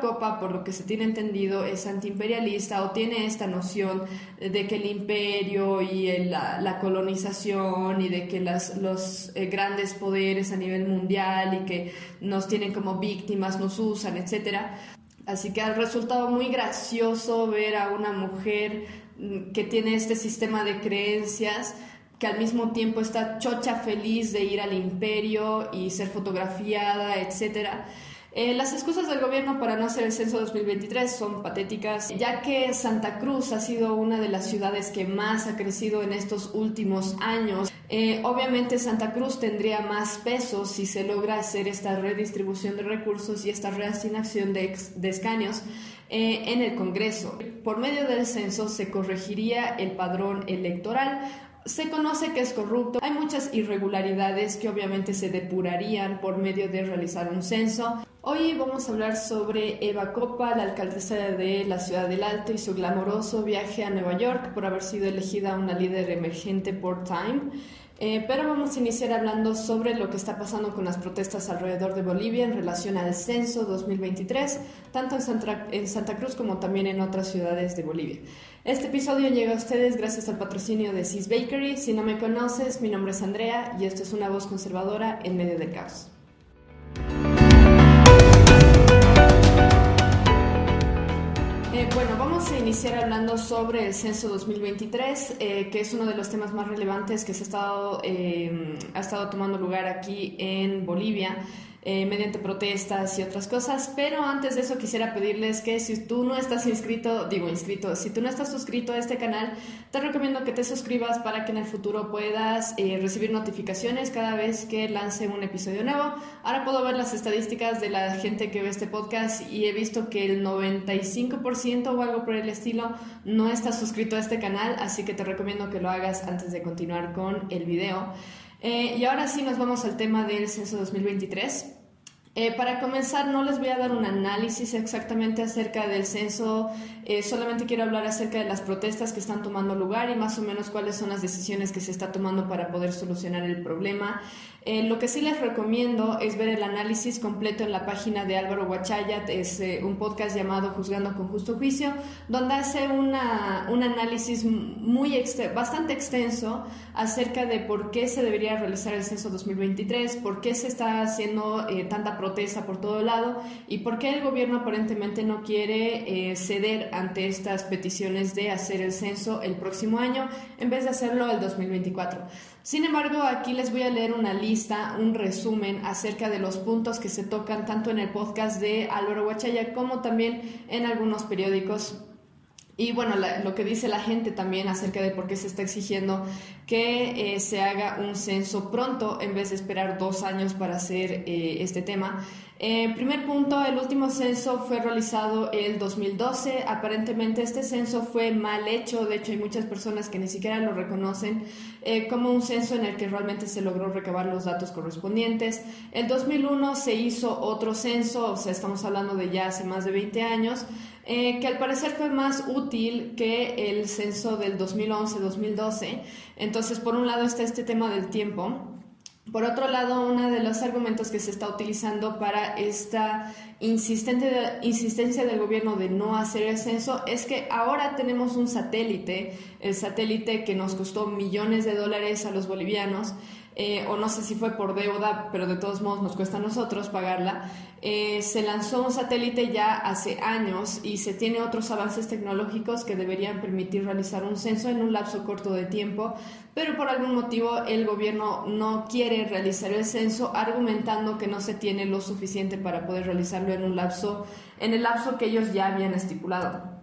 Copa, por lo que se tiene entendido, es antiimperialista o tiene esta noción de que el imperio y la, colonización y de que los eh, grandes poderes a nivel mundial y que nos tienen como víctimas, nos usan, etc. Así que ha resultado muy gracioso ver a una mujer mm, que tiene este sistema de creencias que al mismo tiempo está chocha feliz de ir al imperio y ser fotografiada, etcétera. Eh, las excusas del gobierno para no hacer el censo 2023 son patéticas, ya que Santa Cruz ha sido una de las ciudades que más ha crecido en estos últimos años. Eh, obviamente Santa Cruz tendría más peso si se logra hacer esta redistribución de recursos y esta reasignación de, escaños eh, en el Congreso. Por medio del censo se corregiría el padrón electoral se conoce que es corrupto. Hay muchas irregularidades que obviamente se depurarían por medio de realizar un censo. Hoy vamos a hablar sobre Eva Copa, la alcaldesa de la ciudad del Alto y su glamoroso viaje a Nueva York por haber sido elegida una líder emergente por Time. Eh, pero vamos a iniciar hablando sobre lo que está pasando con las protestas alrededor de Bolivia en relación al censo 2023, tanto en Santa, en Santa Cruz como también en otras ciudades de Bolivia. Este episodio llega a ustedes gracias al patrocinio de Sis Bakery. Si no me conoces, mi nombre es Andrea y esto es una voz conservadora en medio del caos. Bueno, vamos a iniciar hablando sobre el censo 2023, eh, que es uno de los temas más relevantes que se ha estado, eh, ha estado tomando lugar aquí en Bolivia. Eh, mediante protestas y otras cosas. Pero antes de eso quisiera pedirles que si tú no estás inscrito, digo inscrito, si tú no estás suscrito a este canal, te recomiendo que te suscribas para que en el futuro puedas eh, recibir notificaciones cada vez que lance un episodio nuevo. Ahora puedo ver las estadísticas de la gente que ve este podcast y he visto que el 95% o algo por el estilo no está suscrito a este canal, así que te recomiendo que lo hagas antes de continuar con el video. Eh, y ahora sí nos vamos al tema del censo 2023. Eh, para comenzar, no les voy a dar un análisis exactamente acerca del censo, eh, solamente quiero hablar acerca de las protestas que están tomando lugar y más o menos cuáles son las decisiones que se está tomando para poder solucionar el problema. Eh, lo que sí les recomiendo es ver el análisis completo en la página de Álvaro Guachayat, es un podcast llamado Juzgando con Justo Juicio, donde hace una, un análisis muy bastante extenso acerca de por qué se debería realizar el censo 2023, por qué se está haciendo tanta protesta protesta por todo lado y por qué el gobierno aparentemente no quiere eh, ceder ante estas peticiones de hacer el censo el próximo año en vez de hacerlo el 2024. Sin embargo, aquí les voy a leer una lista, un resumen acerca de los puntos que se tocan tanto en el podcast de Álvaro Huachaya como también en algunos periódicos y bueno, lo que dice la gente también acerca de por qué se está exigiendo que eh, se haga un censo pronto en vez de esperar dos años para hacer eh, este tema. Eh, primer punto, el último censo fue realizado el 2012. Aparentemente este censo fue mal hecho, de hecho hay muchas personas que ni siquiera lo reconocen como un censo en el que realmente se logró recabar los datos correspondientes. El 2001 se hizo otro censo, o sea, estamos hablando de ya hace más de 20 años. Eh, que al parecer fue más útil que el censo del 2011-2012. Entonces, por un lado está este tema del tiempo. Por otro lado, uno de los argumentos que se está utilizando para esta insistencia del gobierno de no hacer el censo es que ahora tenemos un satélite, el satélite que nos costó millones de dólares a los bolivianos, eh, o no sé si fue por deuda, pero de todos modos nos cuesta a nosotros pagarla. Eh, se lanzó un satélite ya hace años y se tiene otros avances tecnológicos que deberían permitir realizar un censo en un lapso corto de tiempo, pero por algún motivo el gobierno no quiere realizar el censo argumentando que no se tiene lo suficiente para poder realizarlo en un lapso en el lapso que ellos ya habían estipulado.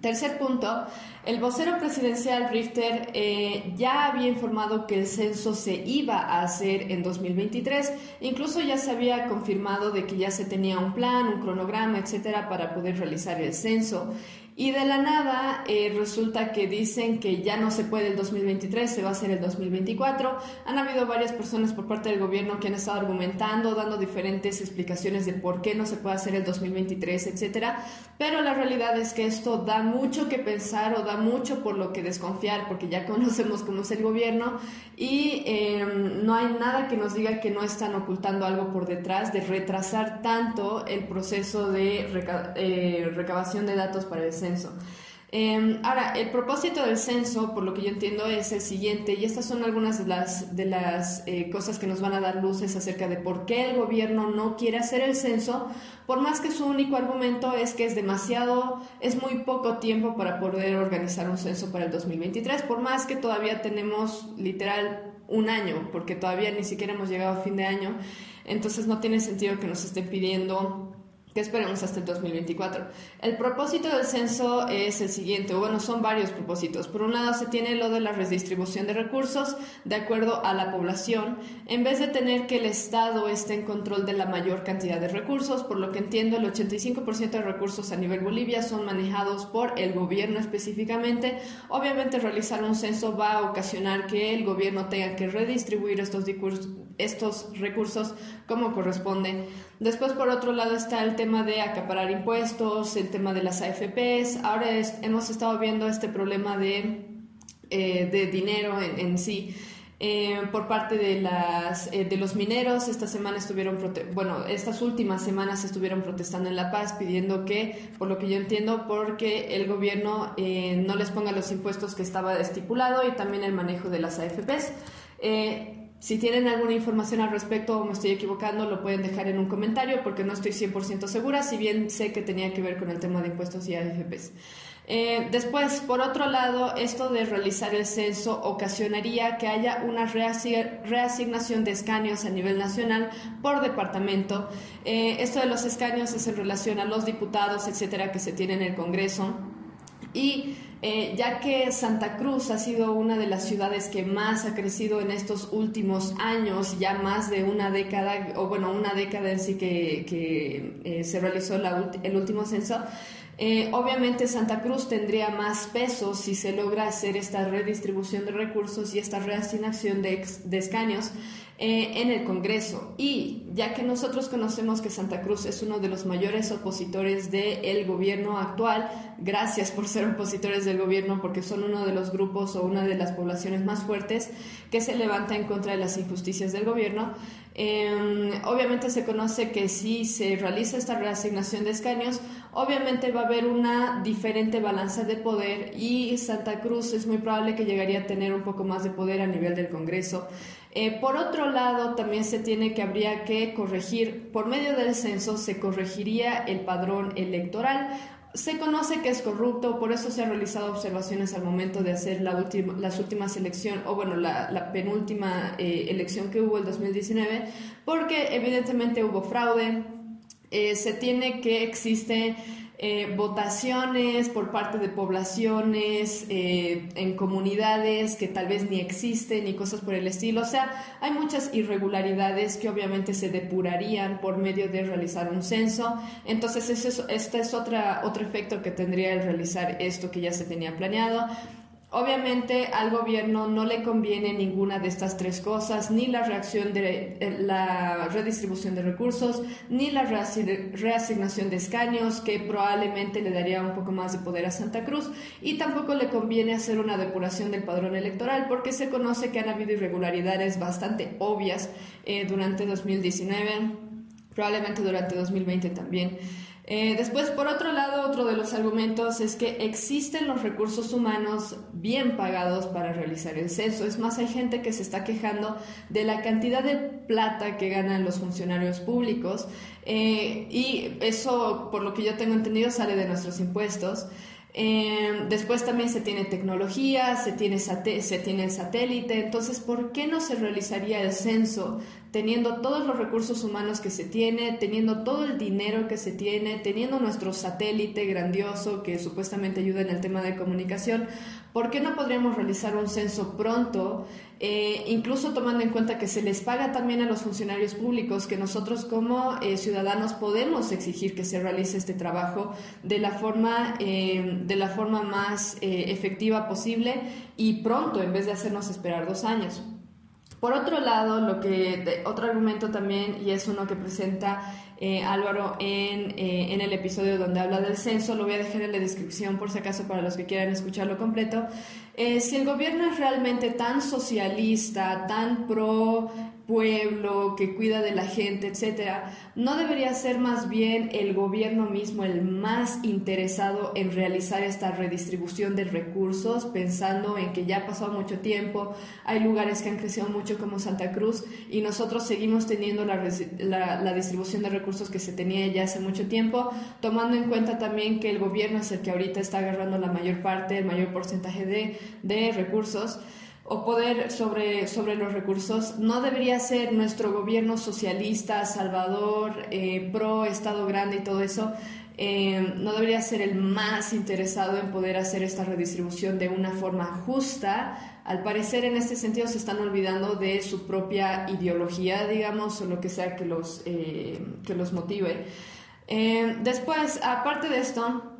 Tercer punto, el vocero presidencial Richter eh, ya había informado que el censo se iba a hacer en 2023, incluso ya se había confirmado de que ya se tenía un plan, un cronograma, etcétera, para poder realizar el censo. Y de la nada eh, resulta que dicen que ya no se puede el 2023, se va a hacer el 2024. Han habido varias personas por parte del gobierno que han estado argumentando, dando diferentes explicaciones de por qué no se puede hacer el 2023, etcétera. Pero la realidad es que esto da mucho que pensar o da mucho por lo que desconfiar, porque ya conocemos cómo es el gobierno y em, no hay nada que nos diga que no están ocultando algo por detrás de retrasar tanto el proceso de eh, recabación de datos para el censo. Em, ahora, el propósito del censo, por lo que yo entiendo, es el siguiente, y estas son algunas de las, de las eh, cosas que nos van a dar luces acerca de por qué el gobierno no quiere hacer el censo, por más que su único argumento es que es demasiado, es muy poco tiempo para poder organizar un censo para el 2023, por más que todavía tenemos literal un año, porque todavía ni siquiera hemos llegado a fin de año, entonces no tiene sentido que nos estén pidiendo esperemos hasta el 2024. El propósito del censo es el siguiente, bueno, son varios propósitos. Por un lado se tiene lo de la redistribución de recursos de acuerdo a la población, en vez de tener que el Estado esté en control de la mayor cantidad de recursos, por lo que entiendo el 85% de recursos a nivel Bolivia son manejados por el gobierno específicamente. Obviamente realizar un censo va a ocasionar que el gobierno tenga que redistribuir estos, estos recursos como corresponde. Después, por otro lado, está el tema de acaparar impuestos, el tema de las AFPs. Ahora hemos estado viendo este problema de, eh, de dinero en, sí. Eh, por parte de, las, eh, de los mineros. Esta semana estuvieron, bueno, estas últimas semanas estuvieron protestando en La Paz pidiendo que, por lo que yo entiendo, porque el gobierno no les ponga los impuestos que estaba estipulado y también el manejo de las AFPs. Si tienen alguna información al respecto o me estoy equivocando, lo pueden dejar en un comentario porque no estoy 100% segura, si bien sé que tenía que ver con el tema de impuestos y AFPs. Eh, después, por otro lado, esto de realizar el censo ocasionaría que haya una reasignación de escaños a nivel nacional por departamento. Eh, esto de los escaños es en relación a los diputados, etcétera, que se tienen en el Congreso. Y eh, ya que Santa Cruz ha sido una de las ciudades que más ha crecido en estos últimos años, ya más de una década, o bueno, una década en sí que, eh, se realizó el último censo, eh, obviamente Santa Cruz tendría más peso si se logra hacer esta redistribución de recursos y esta reasignación de, escaños eh, en el Congreso. Y ya que nosotros conocemos que Santa Cruz es uno de los mayores opositores del gobierno actual, gracias por ser opositores del gobierno, porque son uno de los grupos o una de las poblaciones más fuertes que se levanta en contra de las injusticias del gobierno. Em, obviamente se conoce que si se realiza esta reasignación de escaños, obviamente va a haber una diferente balanza de poder y Santa Cruz es muy probable que llegaría a tener un poco más de poder a nivel del Congreso. Eh, por otro lado, también se tiene que habría que corregir, por medio del censo se corregiría el padrón electoral. Se conoce que es corrupto, por eso se han realizado observaciones al momento de hacer la última, las últimas elecciones, o bueno, la, penúltima eh, elección que hubo el 2019, porque evidentemente hubo fraude, eh, se tiene que existe eh, votaciones por parte de poblaciones eh, en comunidades que tal vez ni existen y cosas por el estilo. O sea, hay muchas irregularidades que obviamente se depurarían por medio de realizar un censo. Entonces, este es otra, otro efecto que tendría el realizar esto que ya se tenía planeado. Obviamente al gobierno no le conviene ninguna de estas tres cosas, ni la reacción de eh, la redistribución de recursos, ni la reasignación de escaños, que probablemente le daría un poco más de poder a Santa Cruz, y tampoco le conviene hacer una depuración del padrón electoral, porque se conoce que han habido irregularidades bastante obvias eh, durante 2019, probablemente durante 2020 también. Eh, después, por otro lado, otro de los argumentos es que existen los recursos humanos bien pagados para realizar el censo. Es más, hay gente que se está quejando de la cantidad de plata que ganan los funcionarios públicos eh, y eso, por lo que yo tengo entendido, sale de nuestros impuestos. Eh, después también se tiene tecnología, se tiene, se tiene el satélite, entonces, ¿por qué no se realizaría el censo teniendo todos los recursos humanos que se tiene, teniendo todo el dinero que se tiene, teniendo nuestro satélite grandioso que supuestamente ayuda en el tema de comunicación, ¿por qué no podríamos realizar un censo pronto, eh, incluso tomando en cuenta que se les paga también a los funcionarios públicos, que nosotros como eh, ciudadanos podemos exigir que se realice este trabajo de la forma, eh, de la forma más efectiva posible y pronto, en vez de hacernos esperar dos años? Por otro lado, lo que otro argumento también y es uno que presenta eh, Álvaro en, eh, en, el episodio donde habla del censo. Lo voy a dejar en la descripción por si acaso para los que quieran escucharlo completo. Eh, si el gobierno es realmente tan socialista, tan pro pueblo, que cuida de la gente, etcétera, no debería ser más bien el gobierno mismo el más interesado en realizar esta redistribución de recursos, pensando en que ya pasado mucho tiempo, hay lugares que han crecido mucho como Santa Cruz y nosotros seguimos teniendo la, la, distribución de recursos que se tenía ya hace mucho tiempo, tomando en cuenta también que el gobierno es el que ahorita está agarrando la mayor parte, el mayor porcentaje de, de recursos o poder sobre, sobre los recursos, no debería ser nuestro gobierno socialista, salvador, eh, pro Estado grande y todo eso, eh, no debería ser el más interesado en poder hacer esta redistribución de una forma justa. Al parecer, en este sentido, se están olvidando de su propia ideología, digamos, o lo que sea que los, eh, que los motive. después, aparte de esto,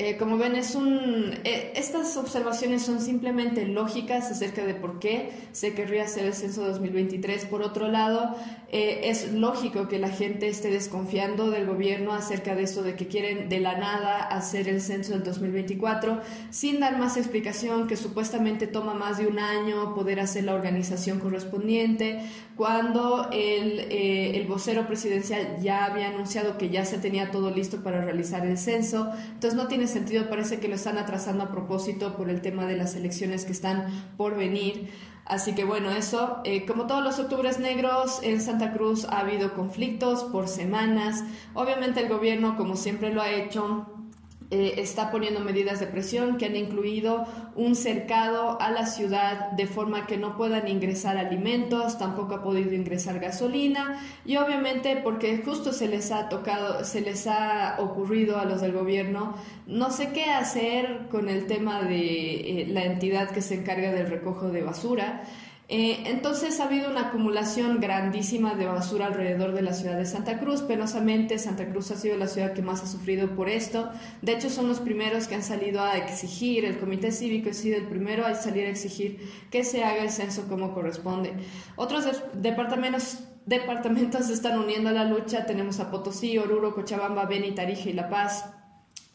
eh, como ven, es un, eh, estas observaciones son simplemente lógicas acerca de por qué se querría hacer el censo 2023. Por otro lado, eh, es lógico que la gente esté desconfiando del gobierno acerca de esto de que quieren de la nada hacer el censo del 2024 sin dar más explicación, que supuestamente toma más de un año poder hacer la organización correspondiente, cuando el, el vocero presidencial ya había anunciado que ya se tenía todo listo para realizar el censo. Entonces no tiene sentido parece que lo están atrasando a propósito por el tema de las elecciones que están por venir. Así que bueno, eso, eh, como todos los octubres negros, en Santa Cruz ha habido conflictos por semanas. Obviamente el gobierno, como siempre lo ha hecho, eh, está poniendo medidas de presión que han incluido un cercado a la ciudad de forma que no puedan ingresar alimentos, tampoco ha podido ingresar gasolina y obviamente porque justo se les ha tocado, se les ha ocurrido a los del gobierno no sé qué hacer con el tema de eh, la entidad que se encarga del recojo de basura. Eh, entonces ha habido una acumulación grandísima de basura alrededor de la ciudad de Santa Cruz. Penosamente, Santa Cruz ha sido la ciudad que más ha sufrido por esto. De hecho, son los primeros que han salido a exigir, el Comité Cívico ha sido el primero a salir a exigir que se haga el censo como corresponde. Otros departamentos departamentos se están uniendo a la lucha. Tenemos a Potosí, Oruro, Cochabamba, Beni, Tarija y La Paz.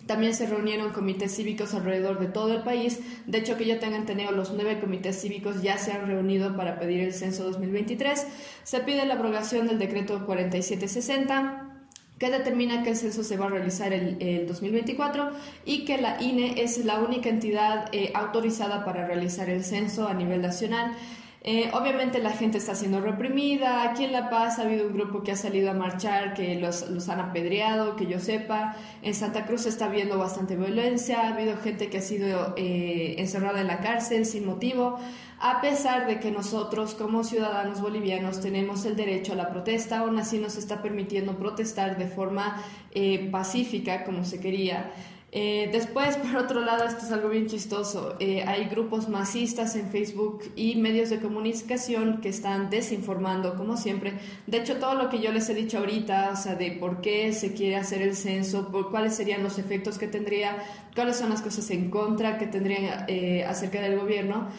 También se reunieron comités cívicos alrededor de todo el país. De hecho, que yo tenga entendido, los nueve comités cívicos ya se han reunido para pedir el censo 2023. Se pide la abrogación del decreto 4760 que determina que el censo se va a realizar el, 2024 y que la INE es la única entidad eh, autorizada para realizar el censo a nivel nacional. Eh, obviamente la gente está siendo reprimida. Aquí en La Paz ha habido un grupo que ha salido a marchar, que los, los han apedreado, que yo sepa. En Santa Cruz está habiendo bastante violencia. Ha habido gente que ha sido eh, encerrada en la cárcel sin motivo. A pesar de que nosotros como ciudadanos bolivianos tenemos el derecho a la protesta, aún así nos está permitiendo protestar de forma eh, pacífica como se quería. Eh, después, por otro lado, esto es algo bien chistoso. Eh, hay grupos masistas en Facebook y medios de comunicación que están desinformando, como siempre. De hecho, todo lo que yo les he dicho ahorita, o sea, de por qué se quiere hacer el censo, por cuáles serían los efectos que tendría, cuáles son las cosas en contra que tendrían eh, acerca del gobierno,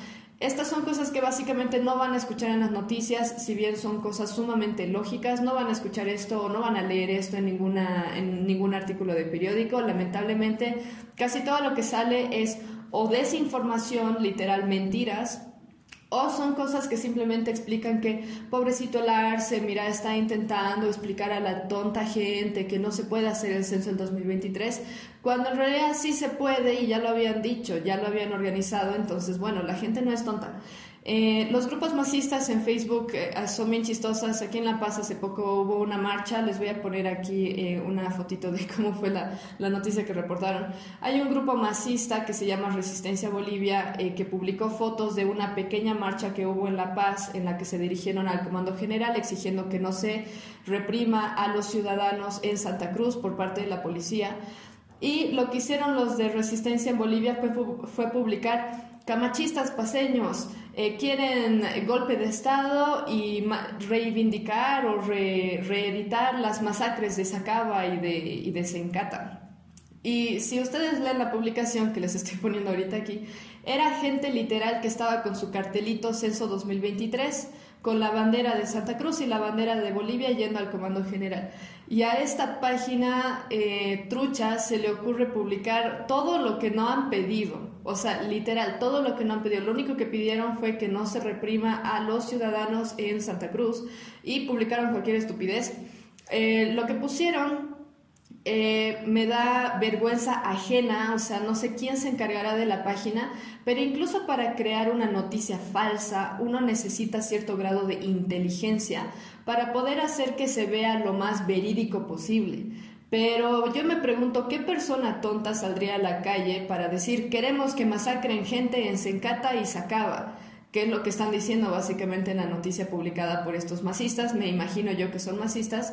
estas son cosas que básicamente no van a escuchar en las noticias, si bien son cosas sumamente lógicas, no van a escuchar esto o no van a leer esto en, ninguna, en ningún artículo de periódico. Lamentablemente, casi todo lo que sale es o desinformación, literal mentiras, o son cosas que simplemente explican que pobrecito el Arce, mira, está intentando explicar a la tonta gente que no se puede hacer el censo en 2023, cuando en realidad sí se puede y ya lo habían dicho, ya lo habían organizado, entonces bueno, la gente no es tonta. Eh, los grupos masistas en Facebook eh, son bien chistosas. Aquí en La Paz hace poco hubo una marcha. Les voy a poner aquí eh, una fotito de cómo fue la, la, noticia que reportaron. Hay un grupo masista que se llama Resistencia Bolivia que publicó fotos de una pequeña marcha que hubo en La Paz en la que se dirigieron al Comando General exigiendo que no se reprima a los ciudadanos en Santa Cruz por parte de la policía. Y lo que hicieron los de Resistencia en Bolivia fue, fue publicar camachistas paseños eh, quieren golpe de Estado y reivindicar o reeditar las masacres de Sacaba y de, y de Sencata. Y si ustedes leen la publicación que les estoy poniendo ahorita aquí, era gente literal que estaba con su cartelito Censo 2023 con la bandera de Santa Cruz y la bandera de Bolivia yendo al Comando General. Y a esta página eh, trucha se le ocurre publicar todo lo que no han pedido, o sea, literal, todo lo que no han pedido. Lo único que pidieron fue que no se reprima a los ciudadanos en Santa Cruz y publicaron cualquier estupidez. Eh, lo que pusieron eh, me da vergüenza ajena, o sea, no sé quién se encargará de la página, pero incluso para crear una noticia falsa uno necesita cierto grado de inteligencia para poder hacer que se vea lo más verídico posible. Pero yo me pregunto, ¿qué persona tonta saldría a la calle para decir queremos que masacren gente en Sencata y Sacaba? ¿Qué es lo que están diciendo básicamente en la noticia publicada por estos masistas? Me imagino yo que son masistas.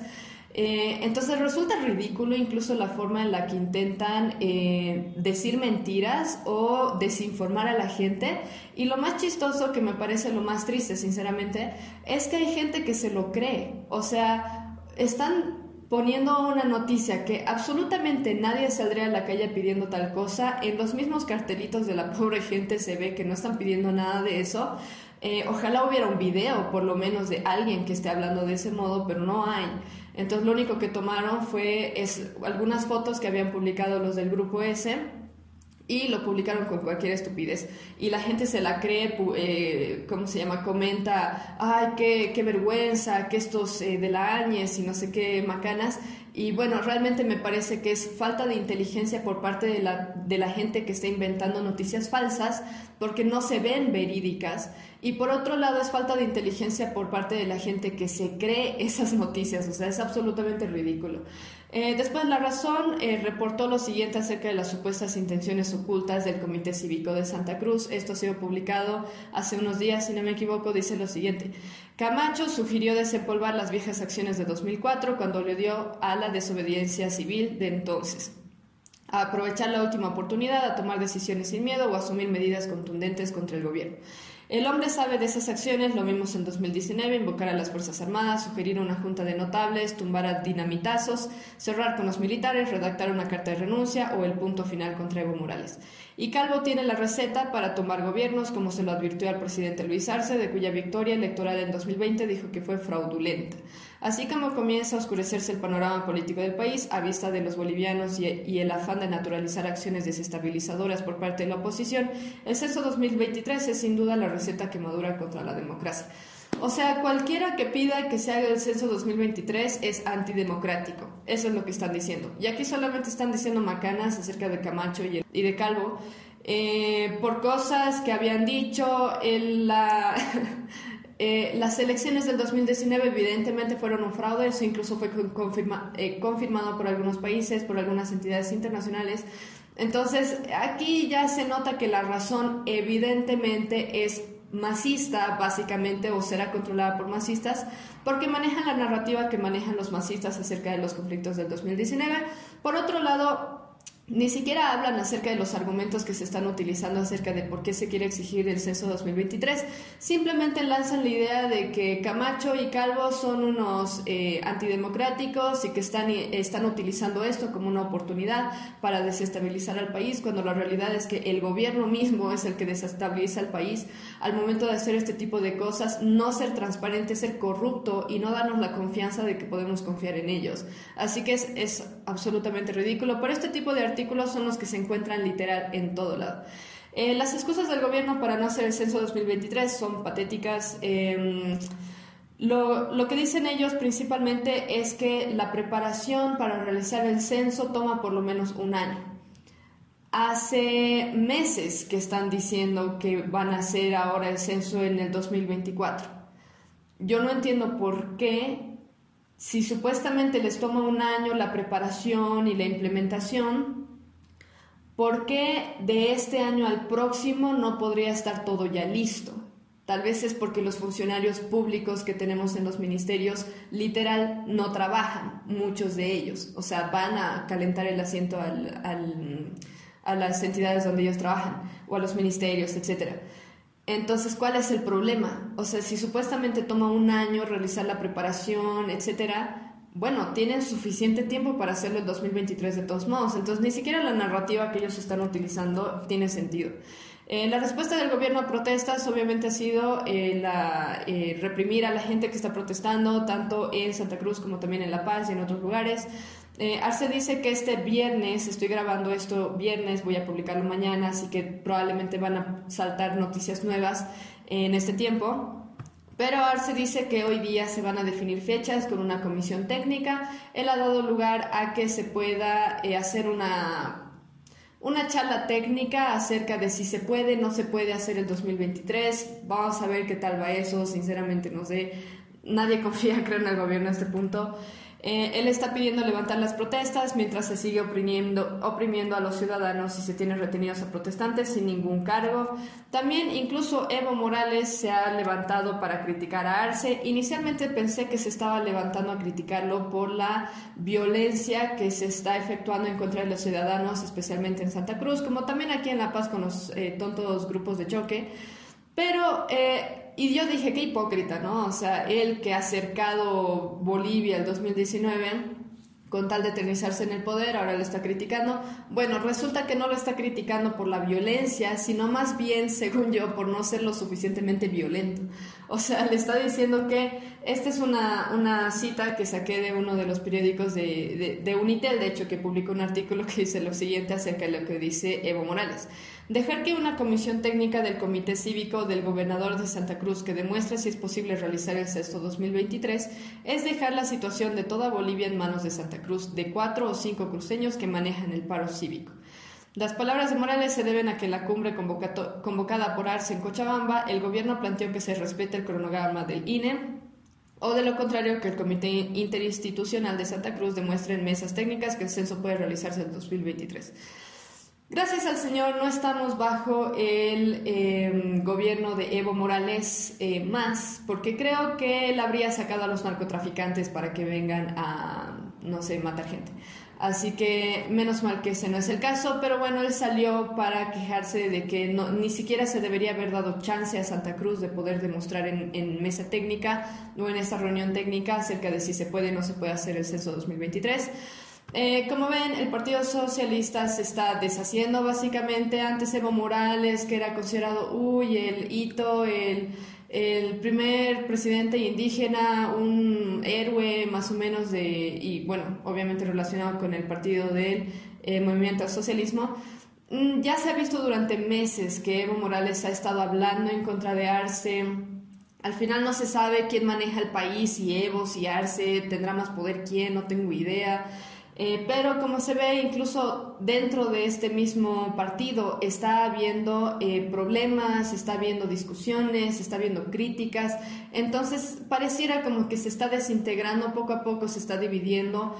Eh, entonces resulta ridículo incluso la forma en la que intentan eh, decir mentiras o desinformar a la gente. Y lo más chistoso, que me parece lo más triste, sinceramente, es que hay gente que se lo cree. O sea, están poniendo una noticia que absolutamente nadie saldría a la calle pidiendo tal cosa. En los mismos cartelitos de la pobre gente se ve que no están pidiendo nada de eso. Eh, ojalá hubiera un video, por lo menos, de alguien que esté hablando de ese modo, pero no hay. Entonces lo único que tomaron fue es, algunas fotos que habían publicado los del grupo S y lo publicaron con cualquier estupidez. Y la gente se la cree, eh, ¿cómo se llama? Comenta, ay, qué, qué vergüenza, que estos eh, de la Áñez y no sé qué macanas. Y bueno, realmente me parece que es falta de inteligencia por parte de la, de la gente que está inventando noticias falsas porque no se ven verídicas. Y por otro lado es falta de inteligencia por parte de la gente que se cree esas noticias. O sea, es absolutamente ridículo. Eh, después, La Razón eh, reportó lo siguiente acerca de las supuestas intenciones ocultas del Comité Cívico de Santa Cruz. Esto ha sido publicado hace unos días, si no me equivoco, dice lo siguiente. Camacho sugirió desempolvar las viejas acciones de 2004 cuando le dio a la desobediencia civil de entonces. A aprovechar la última oportunidad a tomar decisiones sin miedo o asumir medidas contundentes contra el gobierno. El hombre sabe de esas acciones, lo vimos en 2019, invocar a las Fuerzas Armadas, sugerir una junta de notables, tumbar a dinamitazos, cerrar con los militares, redactar una carta de renuncia o el punto final contra Evo Morales. Y Calvo tiene la receta para tomar gobiernos, como se lo advirtió al presidente Luis Arce, de cuya victoria electoral en 2020 dijo que fue fraudulenta. Así como comienza a oscurecerse el panorama político del país a vista de los bolivianos y, el afán de naturalizar acciones desestabilizadoras por parte de la oposición, el censo 2023 es sin duda la receta que madura contra la democracia. O sea, cualquiera que pida que se haga el censo 2023 es antidemocrático. Eso es lo que están diciendo. Y aquí solamente están diciendo macanas acerca de Camacho y de Calvo. Eh, por cosas que habían dicho, en la, Eh, las elecciones del 2019 evidentemente fueron un fraude, eso incluso fue eh, confirmado por algunos países, por algunas entidades internacionales. Entonces, aquí ya se nota que la razón evidentemente es masista, básicamente, o será controlada por masistas, porque manejan la narrativa que manejan los masistas acerca de los conflictos del 2019. Por otro lado, ni siquiera hablan acerca de los argumentos que se están utilizando acerca de por qué se quiere exigir el censo 2023. Simplemente lanzan la idea de que Camacho y Calvo son unos eh, antidemocráticos y que están, están utilizando esto como una oportunidad para desestabilizar al país, cuando la realidad es que el gobierno mismo es el que desestabiliza al país al momento de hacer este tipo de cosas, no ser transparente, ser corrupto y no darnos la confianza de que podemos confiar en ellos. Así que es, es absolutamente ridículo. Por este tipo artículos, son los que se encuentran literal en todo lado. Eh, las excusas del gobierno para no hacer el censo 2023 son patéticas. Em, lo, lo, que dicen ellos principalmente es que la preparación para realizar el censo toma por lo menos un año. Hace meses que están diciendo que van a hacer ahora el censo en el 2024. Yo no entiendo por qué, si supuestamente les toma un año la preparación y la implementación, ¿Por qué de este año al próximo no podría estar todo ya listo? Tal vez es porque los funcionarios públicos que tenemos en los ministerios literal no trabajan, muchos de ellos. O sea, van a calentar el asiento a las entidades donde ellos trabajan o a los ministerios, etc. Entonces, ¿cuál es el problema? O sea, si supuestamente toma un año realizar la preparación, etcétera, bueno, tienen suficiente tiempo para hacerlo en 2023 de todos modos. Entonces, ni siquiera la narrativa que ellos están utilizando tiene sentido. Eh, la respuesta del gobierno a protestas obviamente ha sido eh, la, reprimir a la gente que está protestando, tanto en Santa Cruz como también en La Paz y en otros lugares. Arce dice que este viernes, estoy grabando esto viernes, voy a publicarlo mañana, así que probablemente van a saltar noticias nuevas en este tiempo. Pero Arce dice que hoy día se van a definir fechas con una comisión técnica. Él ha dado lugar a que se pueda eh, hacer una, una charla técnica acerca de si se puede, no se puede hacer el 2023. Vamos a ver qué tal va eso. Sinceramente no sé. Nadie confía, creo, en el gobierno a este punto. Eh, él está pidiendo levantar las protestas mientras se sigue oprimiendo, a los ciudadanos y se tiene retenidos a protestantes sin ningún cargo. También incluso Evo Morales se ha levantado para criticar a Arce. Inicialmente pensé que se estaba levantando a criticarlo por la violencia que se está efectuando en contra de los ciudadanos, especialmente en Santa Cruz, como también aquí en La Paz con los eh, tontos grupos de choque. Pero eh, y yo dije, qué hipócrita, ¿no? O sea, él que ha acercado Bolivia al 2019 con tal de eternizarse en el poder, ahora lo está criticando. Bueno, resulta que no lo está criticando por la violencia, sino más bien, según yo, por no ser lo suficientemente violento. O sea, le está diciendo que esta es una, una cita que saqué de uno de los periódicos de, de, de Unitel, de hecho, que publicó un artículo que dice lo siguiente acerca de lo que dice Evo Morales. Dejar que una comisión técnica del Comité Cívico del Gobernador de Santa Cruz que demuestre si es posible realizar el sexto 2023 es dejar la situación de toda Bolivia en manos de Santa Cruz, de cuatro o cinco cruceños que manejan el paro cívico. Las palabras de Morales se deben a que en la cumbre convocada por Arce en Cochabamba, el gobierno planteó que se respete el cronograma del INE, o de lo contrario que el Comité Interinstitucional de Santa Cruz demuestre en mesas técnicas que el censo puede realizarse en 2023. Gracias al Señor no estamos bajo el em, gobierno de Evo Morales eh, más, porque creo que él habría sacado a los narcotraficantes para que vengan a, no sé, matar gente. Así que menos mal que ese no es el caso, pero bueno, él salió para quejarse de que no, ni siquiera se debería haber dado chance a Santa Cruz de poder demostrar en, mesa técnica o en esta reunión técnica acerca de si se puede o no se puede hacer el censo 2023. Eh, como ven, el Partido Socialista se está deshaciendo básicamente. Antes Evo Morales, que era considerado, uy, el hito, el, el primer presidente indígena, un héroe más o menos de, y bueno, obviamente relacionado con el partido del eh, movimiento al socialismo. Mm, ya se ha visto durante meses que Evo Morales ha estado hablando en contra de Arce. Al final no se sabe quién maneja el país, si Evo, si Arce, tendrá más poder quién, no tengo idea. Eh, pero como se ve, incluso dentro de este mismo partido está habiendo eh, problemas, está habiendo discusiones, está habiendo críticas. Entonces, pareciera como que se está desintegrando poco a poco, se está dividiendo.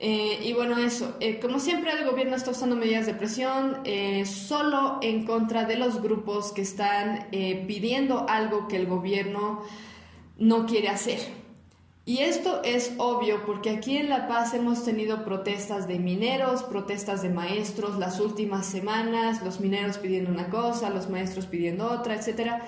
Eh, y bueno, eso, como siempre el gobierno está usando medidas de presión solo en contra de los grupos que están pidiendo algo que el gobierno no quiere hacer. Y esto es obvio porque aquí en La Paz hemos tenido protestas de mineros, protestas de maestros las últimas semanas, los mineros pidiendo una cosa, los maestros pidiendo otra, etc.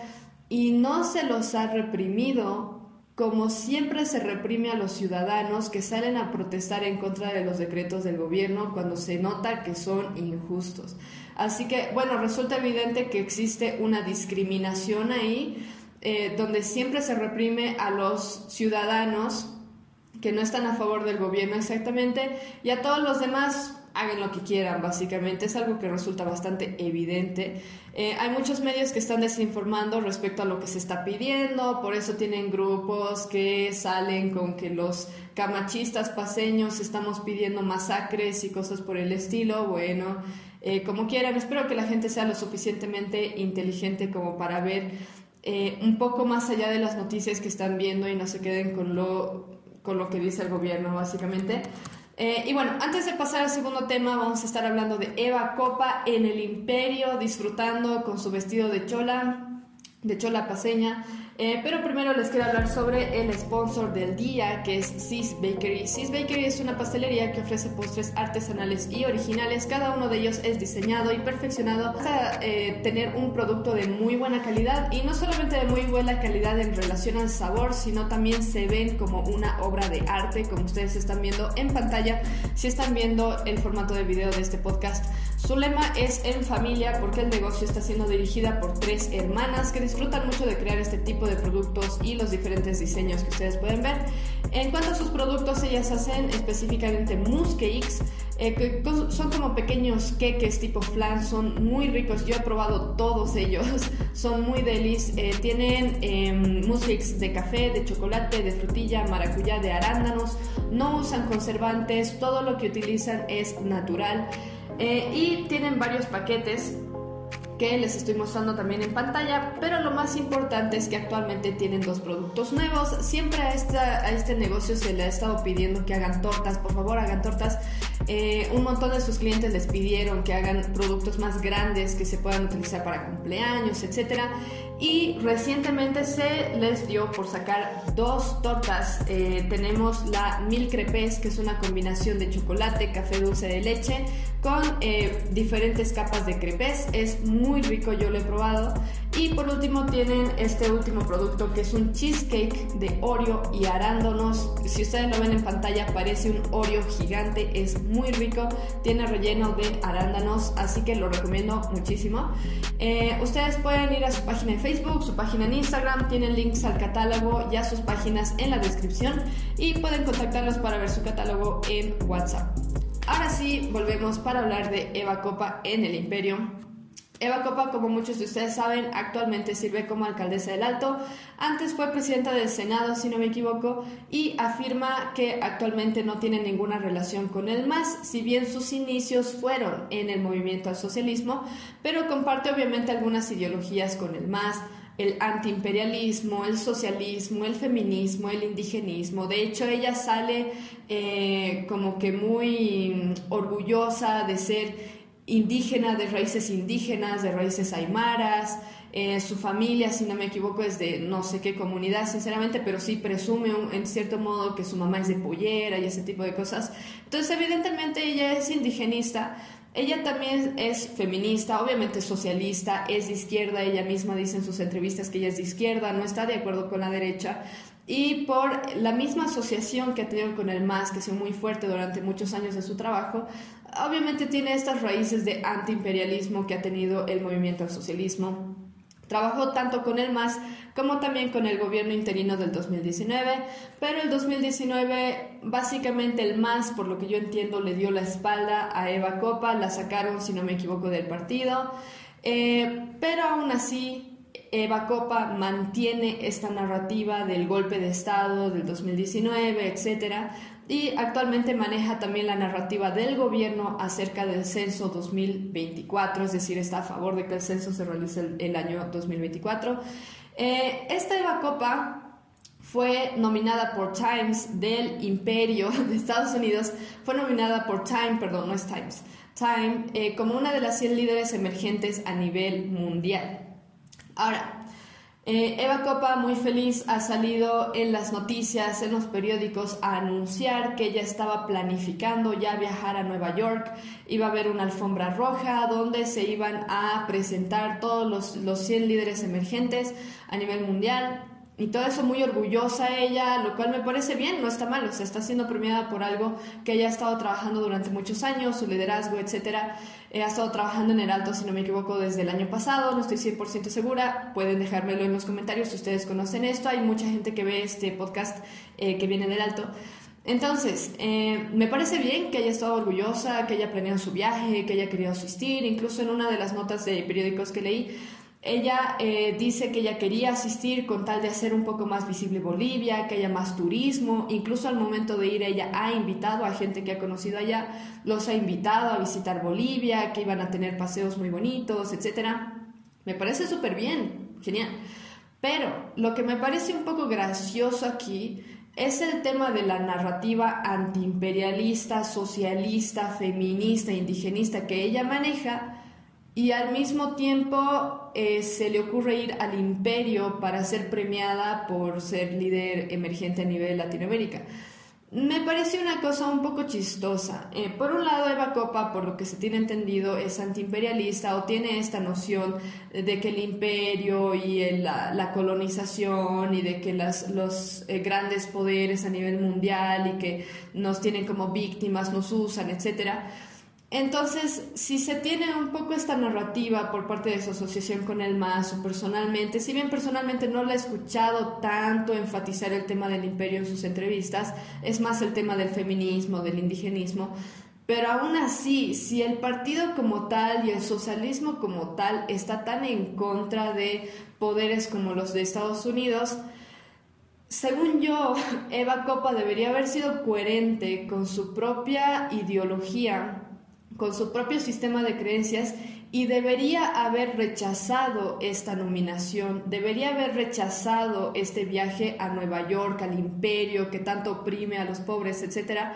Y no se los ha reprimido como siempre se reprime a los ciudadanos que salen a protestar en contra de los decretos del gobierno cuando se nota que son injustos. Así que, bueno, resulta evidente que existe una discriminación ahí eh, donde siempre se reprime a los ciudadanos que no están a favor del gobierno exactamente y a todos los demás hagan lo que quieran, básicamente. Es algo que resulta bastante evidente. Eh, hay muchos medios que están desinformando respecto a lo que se está pidiendo, por eso tienen grupos que salen con que los camachistas paseños estamos pidiendo masacres y cosas por el estilo. Bueno, eh, como quieran, espero que la gente sea lo suficientemente inteligente como para ver eh, un poco más allá de las noticias que están viendo y no se queden con lo, con lo que dice el gobierno, básicamente. Eh, y bueno, antes de pasar al segundo tema, vamos a estar hablando de Eva Copa en el Imperio, disfrutando con su vestido de chola, de chola paseña. Eh, pero primero les quiero hablar sobre el sponsor del día, que es Sis Bakery. Sis Bakery es una pastelería que ofrece postres artesanales y originales. Cada uno de ellos es diseñado y perfeccionado para eh, tener un producto de muy buena calidad y no solamente de muy buena calidad en relación al sabor, sino también se ven como una obra de arte, como ustedes están viendo en pantalla. Si están viendo el formato de video de este podcast, Su lema es en familia porque el negocio está siendo dirigida por tres hermanas que disfrutan mucho de crear este tipo productos y los diferentes diseños que ustedes pueden ver. En cuanto a sus productos, ellas hacen específicamente mousse cakes, eh, que son como pequeños queques tipo flan, son muy ricos. Yo he probado todos ellos, son muy delis. Eh, tienen eh, mousse cakes de café, de chocolate, de frutilla, maracuyá, de arándanos. No usan conservantes, todo lo que utilizan es natural. Eh, y tienen varios paquetes que les estoy mostrando también en pantalla, pero lo más importante es que actualmente tienen dos productos nuevos. Siempre a, esta, a este negocio se le ha estado pidiendo que hagan tortas, por favor hagan tortas. Eh, un montón de sus clientes les pidieron que hagan productos más grandes que se puedan utilizar para cumpleaños, etc. Y recientemente se les dio por sacar dos tortas. Eh, tenemos la Mil Crepes, que es una combinación de chocolate, café dulce de leche, con eh, diferentes capas de crepes. Es muy rico, yo lo he probado. Y por último tienen este último producto que es un cheesecake de Oreo y arándanos. Si ustedes lo ven en pantalla parece un Oreo gigante, es muy rico, tiene relleno de arándanos, así que lo recomiendo muchísimo. Eh, ustedes pueden ir a su página en Facebook, su página en Instagram, tienen links al catálogo y a sus páginas en la descripción y pueden contactarlos para ver su catálogo en WhatsApp. Ahora sí, volvemos para hablar de Eva Copa en el Imperio. Eva Copa, como muchos de ustedes saben, actualmente sirve como alcaldesa del Alto. Antes fue presidenta del Senado, si no me equivoco, y afirma que actualmente no tiene ninguna relación con el MAS, si bien sus inicios fueron en el movimiento al socialismo, pero comparte obviamente algunas ideologías con el MAS, el antiimperialismo, el socialismo, el feminismo, el indigenismo. De hecho, ella sale eh, como que muy orgullosa de ser indígena, de raíces indígenas, de raíces aymaras. Eh, su familia, si no me equivoco, es de no sé qué comunidad, sinceramente, pero sí presume en cierto modo que su mamá es de pollera y ese tipo de cosas. Entonces, evidentemente, ella es indigenista. Ella también es feminista, obviamente socialista, es de izquierda, ella misma dice en sus entrevistas que ella es de izquierda, no está de acuerdo con la derecha, y por la misma asociación que ha tenido con el MAS, que ha sido muy fuerte durante muchos años de su trabajo, obviamente tiene estas raíces de antiimperialismo que ha tenido el movimiento al socialismo. Trabajó tanto con el MAS como también con el gobierno interino del 2019, pero el 2019 básicamente el MAS, por lo que yo entiendo, le dio la espalda a Eva Copa, la sacaron, si no me equivoco, del partido, eh, pero aún así Eva Copa mantiene esta narrativa del golpe de Estado del 2019, etcétera, y actualmente maneja también la narrativa del gobierno acerca del censo 2024, es decir, está a favor de que el censo se realice el, año 2024. Eh, esta Eva Copa fue nominada por Times del Imperio de Estados Unidos, fue nominada por Time, perdón, no es Times, Time, eh, como una de las 100 líderes emergentes a nivel mundial. Ahora, eh, Eva Copa, muy feliz, ha salido en las noticias, en los periódicos, a anunciar que ella estaba planificando ya viajar a Nueva York. Iba a haber una alfombra roja donde se iban a presentar todos los, los 100 líderes emergentes a nivel mundial y todo eso muy orgullosa ella, lo cual me parece bien, no está mal, o sea, está siendo premiada por algo que ella ha estado trabajando durante muchos años, su liderazgo, etcétera. Eh, ha estado trabajando en el alto, si no me equivoco, desde el año pasado, no estoy 100% segura, pueden dejármelo en los comentarios si ustedes conocen esto, hay mucha gente que ve este podcast eh, que viene del alto. Entonces, eh, me parece bien que haya estado orgullosa, que haya planeado su viaje, que haya querido asistir, incluso en una de las notas de periódicos que leí, ella eh, dice que ella quería asistir con tal de hacer un poco más visible Bolivia, que haya más turismo. Incluso al momento de ir ella ha invitado a gente que ha conocido allá, los ha invitado a visitar Bolivia, que iban a tener paseos muy bonitos, etc. Me parece súper bien, genial. Pero lo que me parece un poco gracioso aquí es el tema de la narrativa antiimperialista, socialista, feminista, indigenista que ella maneja y al mismo tiempo eh, se le ocurre ir al imperio para ser premiada por ser líder emergente a nivel Latinoamérica. Me parece una cosa un poco chistosa. Eh, por un lado, Eva Copa, por lo que se tiene entendido, es antiimperialista o tiene esta noción de que el imperio y la, colonización y de que las, los eh, grandes poderes a nivel mundial y que nos tienen como víctimas, nos usan, etcétera Entonces, si se tiene un poco esta narrativa por parte de su asociación con el MAS personalmente, si bien personalmente no la he escuchado tanto enfatizar el tema del imperio en sus entrevistas, es más el tema del feminismo, del indigenismo, pero aún así, si el partido como tal y el socialismo como tal está tan en contra de poderes como los de Estados Unidos, según yo, Eva Copa debería haber sido coherente con su propia ideología, con su propio sistema de creencias y debería haber rechazado esta nominación, debería haber rechazado este viaje a Nueva York, al imperio que tanto oprime a los pobres, etcétera,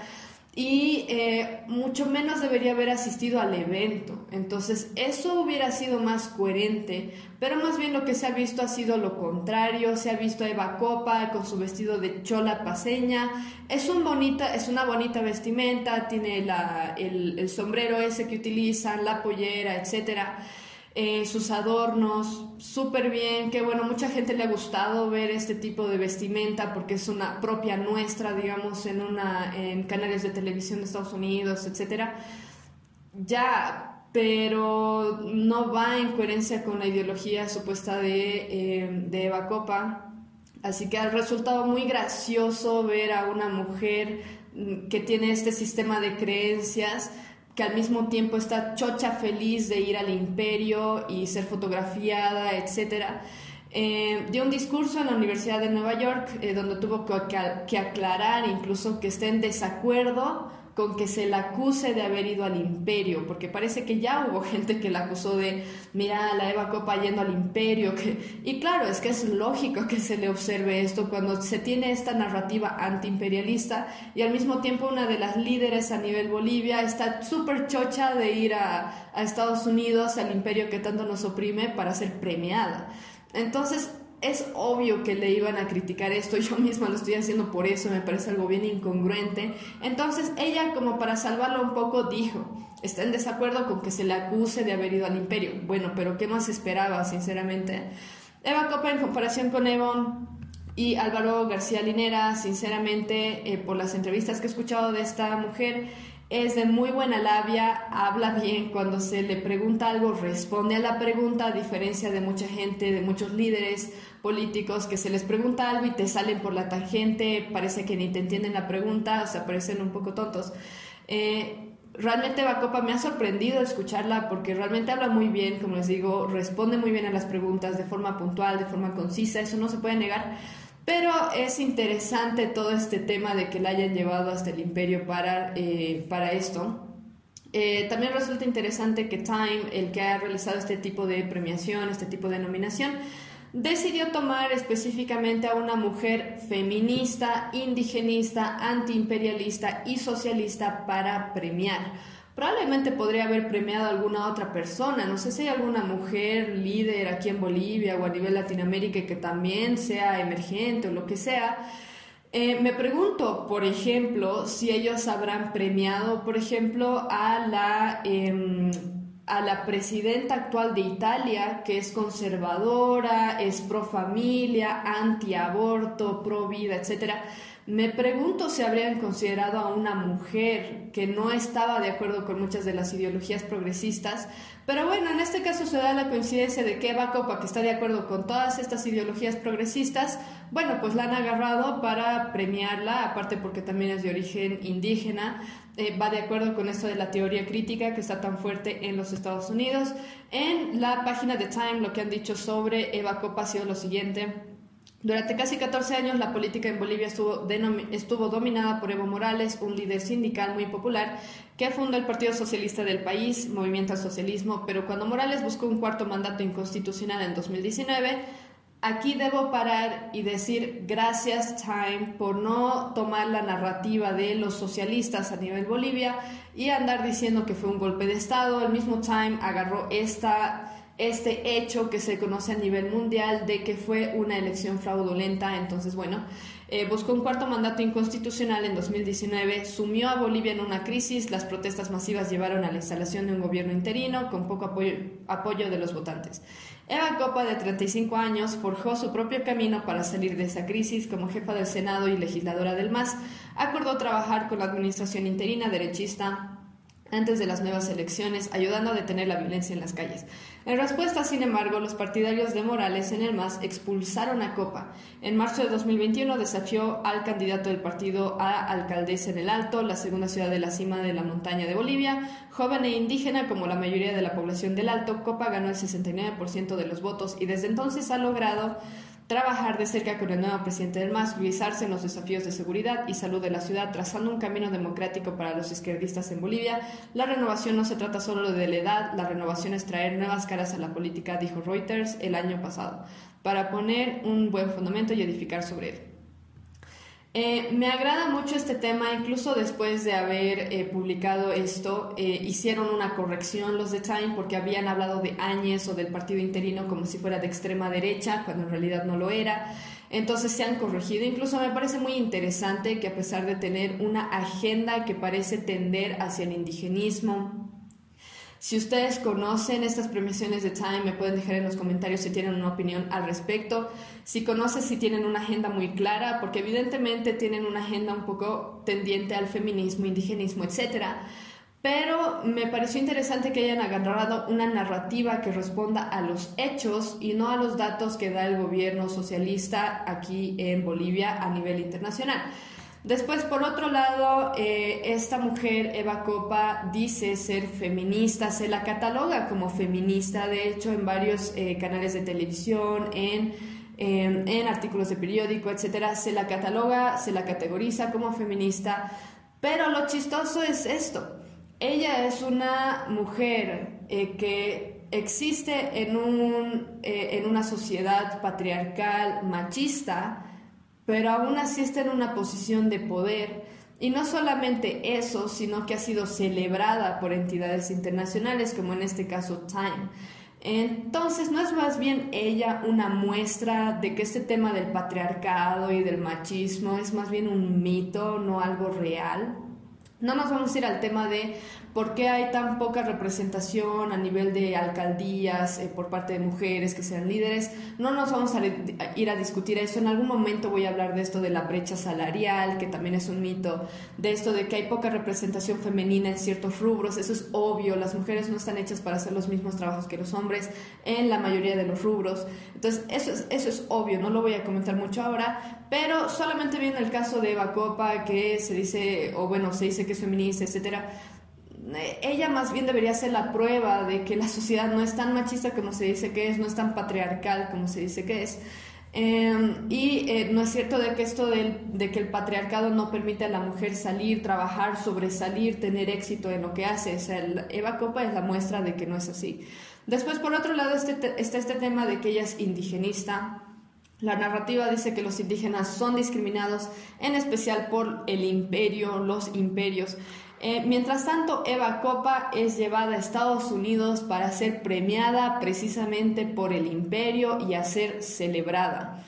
y eh, mucho menos debería haber asistido al evento. Entonces, eso hubiera sido más coherente, pero más bien lo que se ha visto ha sido lo contrario. Se ha visto a Eva Copa con su vestido de chola paseña. Es, un bonita, es una bonita vestimenta, tiene la, el, el sombrero ese que utilizan, la pollera, etcétera. Eh, sus adornos, súper bien, que bueno, mucha gente le ha gustado ver este tipo de vestimenta porque es una propia nuestra, digamos, en, una, en canales de televisión de Estados Unidos, etcétera. Ya, pero no va en coherencia con la ideología supuesta de, eh, de Eva Copa. Así que ha resultado muy gracioso ver a una mujer mm, que tiene este sistema de creencias que al mismo tiempo está chocha feliz de ir al imperio y ser fotografiada, etc. Eh, dio un discurso en la Universidad de Nueva York eh, donde tuvo que, que aclarar incluso que esté en desacuerdo con que se la acuse de haber ido al imperio, porque parece que ya hubo gente que la acusó de, mira, la Eva Copa yendo al imperio, que... y claro, es que es lógico que se le observe esto cuando se tiene esta narrativa antiimperialista y al mismo tiempo una de las líderes a nivel Bolivia está súper chocha de ir a, a Estados Unidos, al imperio que tanto nos oprime, para ser premiada. Entonces, es obvio que le iban a criticar esto, yo misma lo estoy haciendo por eso, me parece algo bien incongruente. Entonces ella, como para salvarlo un poco, dijo, está en desacuerdo con que se le acuse de haber ido al imperio. Bueno, pero ¿qué más esperaba, sinceramente? Eva Copa, en comparación con Evon y Álvaro García Linera, sinceramente, eh, por las entrevistas que he escuchado de esta mujer, es de muy buena labia, habla bien, cuando se le pregunta algo responde a la pregunta, a diferencia de mucha gente, de muchos líderes políticos que se les pregunta algo y te salen por la tangente, parece que ni te entienden la pregunta, o sea, parecen un poco tontos. Eh, realmente Bacopa me ha sorprendido escucharla porque realmente habla muy bien, como les digo, responde muy bien a las preguntas de forma puntual, de forma concisa, eso no se puede negar. Pero es interesante todo este tema de que la hayan llevado hasta el imperio para, eh, para esto. Eh, también resulta interesante que Time, el que ha realizado este tipo de premiación, este tipo de nominación, decidió tomar específicamente a una mujer feminista, indigenista, antiimperialista y socialista para premiar probablemente podría haber premiado a alguna otra persona. No sé si hay alguna mujer líder aquí en Bolivia o a nivel Latinoamérica que también sea emergente o lo que sea. Eh, me pregunto, por ejemplo, si ellos habrán premiado, por ejemplo, a la, em, a la presidenta actual de Italia, que es conservadora, es pro familia, anti aborto, pro vida, etcétera me pregunto si habrían considerado a una mujer que no estaba de acuerdo con muchas de las ideologías progresistas, pero bueno, en este caso se da la coincidencia de que Eva Copa, que está de acuerdo con todas estas ideologías progresistas, bueno, pues la han agarrado para premiarla, aparte porque también es de origen indígena, eh, va de acuerdo con esto de la teoría crítica que está tan fuerte en los Estados Unidos. En la página de Time lo que han dicho sobre Eva Copa ha sido lo siguiente. Durante casi 14 años la política en Bolivia estuvo, estuvo, dominada por Evo Morales, un líder sindical muy popular que fundó el Partido Socialista del país, Movimiento al Socialismo, pero cuando Morales buscó un cuarto mandato inconstitucional en 2019, aquí debo parar y decir gracias Time por no tomar la narrativa de los socialistas a nivel Bolivia y andar diciendo que fue un golpe de Estado. El mismo Time agarró esta este hecho que se conoce a nivel mundial de que fue una elección fraudulenta. Entonces, bueno, eh, buscó un cuarto mandato inconstitucional en 2019, sumió a Bolivia en una crisis, las protestas masivas llevaron a la instalación de un gobierno interino con poco apoyo, apoyo de los votantes. Eva Copa, de 35 años, forjó su propio camino para salir de esa crisis como jefa del Senado y legisladora del MAS. Acordó trabajar con la administración interina derechista antes de las nuevas elecciones, ayudando a detener la violencia en las calles. En respuesta, sin embargo, los partidarios de Morales en el MAS expulsaron a Copa. En marzo de 2021 desafió al candidato del partido a alcaldesa en el Alto, la segunda ciudad de la cima de la montaña de Bolivia. Joven e indígena como la mayoría de la población del Alto, Copa ganó el 69% de los votos y desde entonces ha logrado trabajar de cerca con el nuevo presidente del MAS, utilizarse en los desafíos de seguridad y salud de la ciudad, trazando un camino democrático para los izquierdistas en Bolivia. La renovación no se trata solo de la edad, la renovación es traer nuevas caras a la política, dijo Reuters el año pasado, para poner un buen fundamento y edificar sobre él. Eh, me agrada mucho este tema, incluso después de haber eh, publicado esto, eh, hicieron una corrección los de Time porque habían hablado de Áñez o del partido interino como si fuera de extrema derecha, cuando en realidad no lo era. Entonces se han corregido. Incluso me parece muy interesante que a pesar de tener una agenda que parece tender hacia el indigenismo, si ustedes conocen estas premisiones de Time, me pueden dejar en los comentarios si tienen una opinión al respecto. Si conocen si tienen una agenda muy clara, porque evidentemente tienen una agenda un poco tendiente al feminismo, indigenismo, etc. Pero me pareció interesante que hayan agarrado una narrativa que responda a los hechos y no a los datos que da el gobierno socialista aquí en Bolivia a nivel internacional. Después, por otro lado, eh, esta mujer, Eva Copa, dice ser feminista, se la cataloga como feminista, de hecho, en varios eh, canales de televisión, en, en artículos de periódico, etcétera, se la cataloga, se la categoriza como feminista, pero lo chistoso es esto. Ella es una mujer eh, que existe en, un, en una sociedad patriarcal, machista, pero aún así está en una posición de poder. Y no solamente eso, sino que ha sido celebrada por entidades internacionales, como en este caso Time. Entonces, ¿no es más bien ella una muestra de que este tema del patriarcado y del machismo es más bien un mito, no algo real? No nos vamos a ir al tema de por qué hay tan poca representación a nivel de alcaldías eh, por parte de mujeres que sean líderes. No nos vamos a ir a discutir eso. En algún momento voy a hablar de esto de la brecha salarial, que también es un mito, de esto de que hay poca representación femenina en ciertos rubros. Eso es obvio. Las mujeres no están hechas para hacer los mismos trabajos que los hombres en la mayoría de los rubros. Entonces, eso es, eso es obvio. No lo voy a comentar mucho ahora, pero solamente viendo el caso de Eva Copa, que se dice, o bueno, se dice que es feminista, etcétera, ella más bien debería ser la prueba de que la sociedad no es tan machista como se dice que es, no es tan patriarcal como se dice que es. Em, y eh, no es cierto de que esto de que el patriarcado no permite a la mujer salir, trabajar, sobresalir, tener éxito en lo que hace. O sea, Eva Copa es la muestra de que no es así. Después, por otro lado, este, está este tema de que ella es indigenista. La narrativa dice que los indígenas son discriminados, en especial por el imperio, los imperios. Eh, mientras tanto, Eva Copa es llevada a Estados Unidos para ser premiada precisamente por el imperio y a ser celebrada.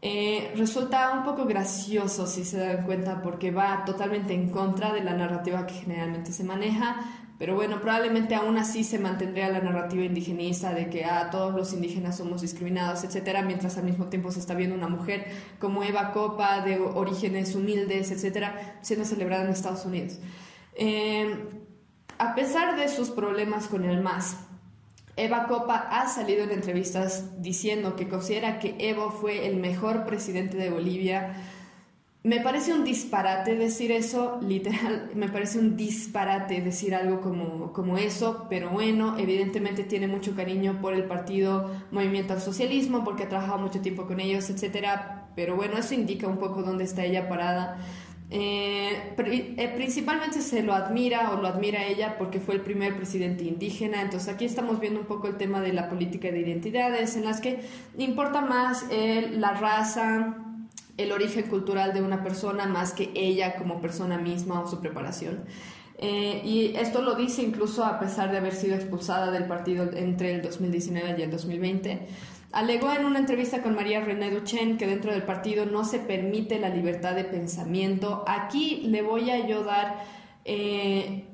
Eh, resulta un poco gracioso si se dan cuenta porque va totalmente en contra de la narrativa que generalmente se maneja, pero bueno, probablemente aún así se mantendría la narrativa indigenista de que ah, todos los indígenas somos discriminados, etcétera, mientras al mismo tiempo se está viendo una mujer como Eva Copa de orígenes humildes, etcétera, siendo celebrada en Estados Unidos. Eh, a pesar de sus problemas con el MAS, Eva Copa ha salido en entrevistas diciendo que considera que Evo fue el mejor presidente de Bolivia me parece un disparate decir eso, literal, me parece un disparate decir algo como, como eso, pero bueno, evidentemente tiene mucho cariño por el partido Movimiento al Socialismo, porque ha trabajado mucho tiempo con ellos, etcétera, pero bueno, eso indica un poco dónde está ella parada. Eh, eh, principalmente se lo admira o lo admira ella porque fue el primer presidente indígena, entonces aquí estamos viendo un poco el tema de la política de identidades en las que importa más la raza, el origen cultural de una persona más que ella como persona misma o su preparación. Eh, y esto lo dice incluso a pesar de haber sido expulsada del partido entre el 2019 y el 2020. Alegó en una entrevista con María René Duchen que dentro del partido no se permite la libertad de pensamiento. Aquí le voy a ayudar, eh,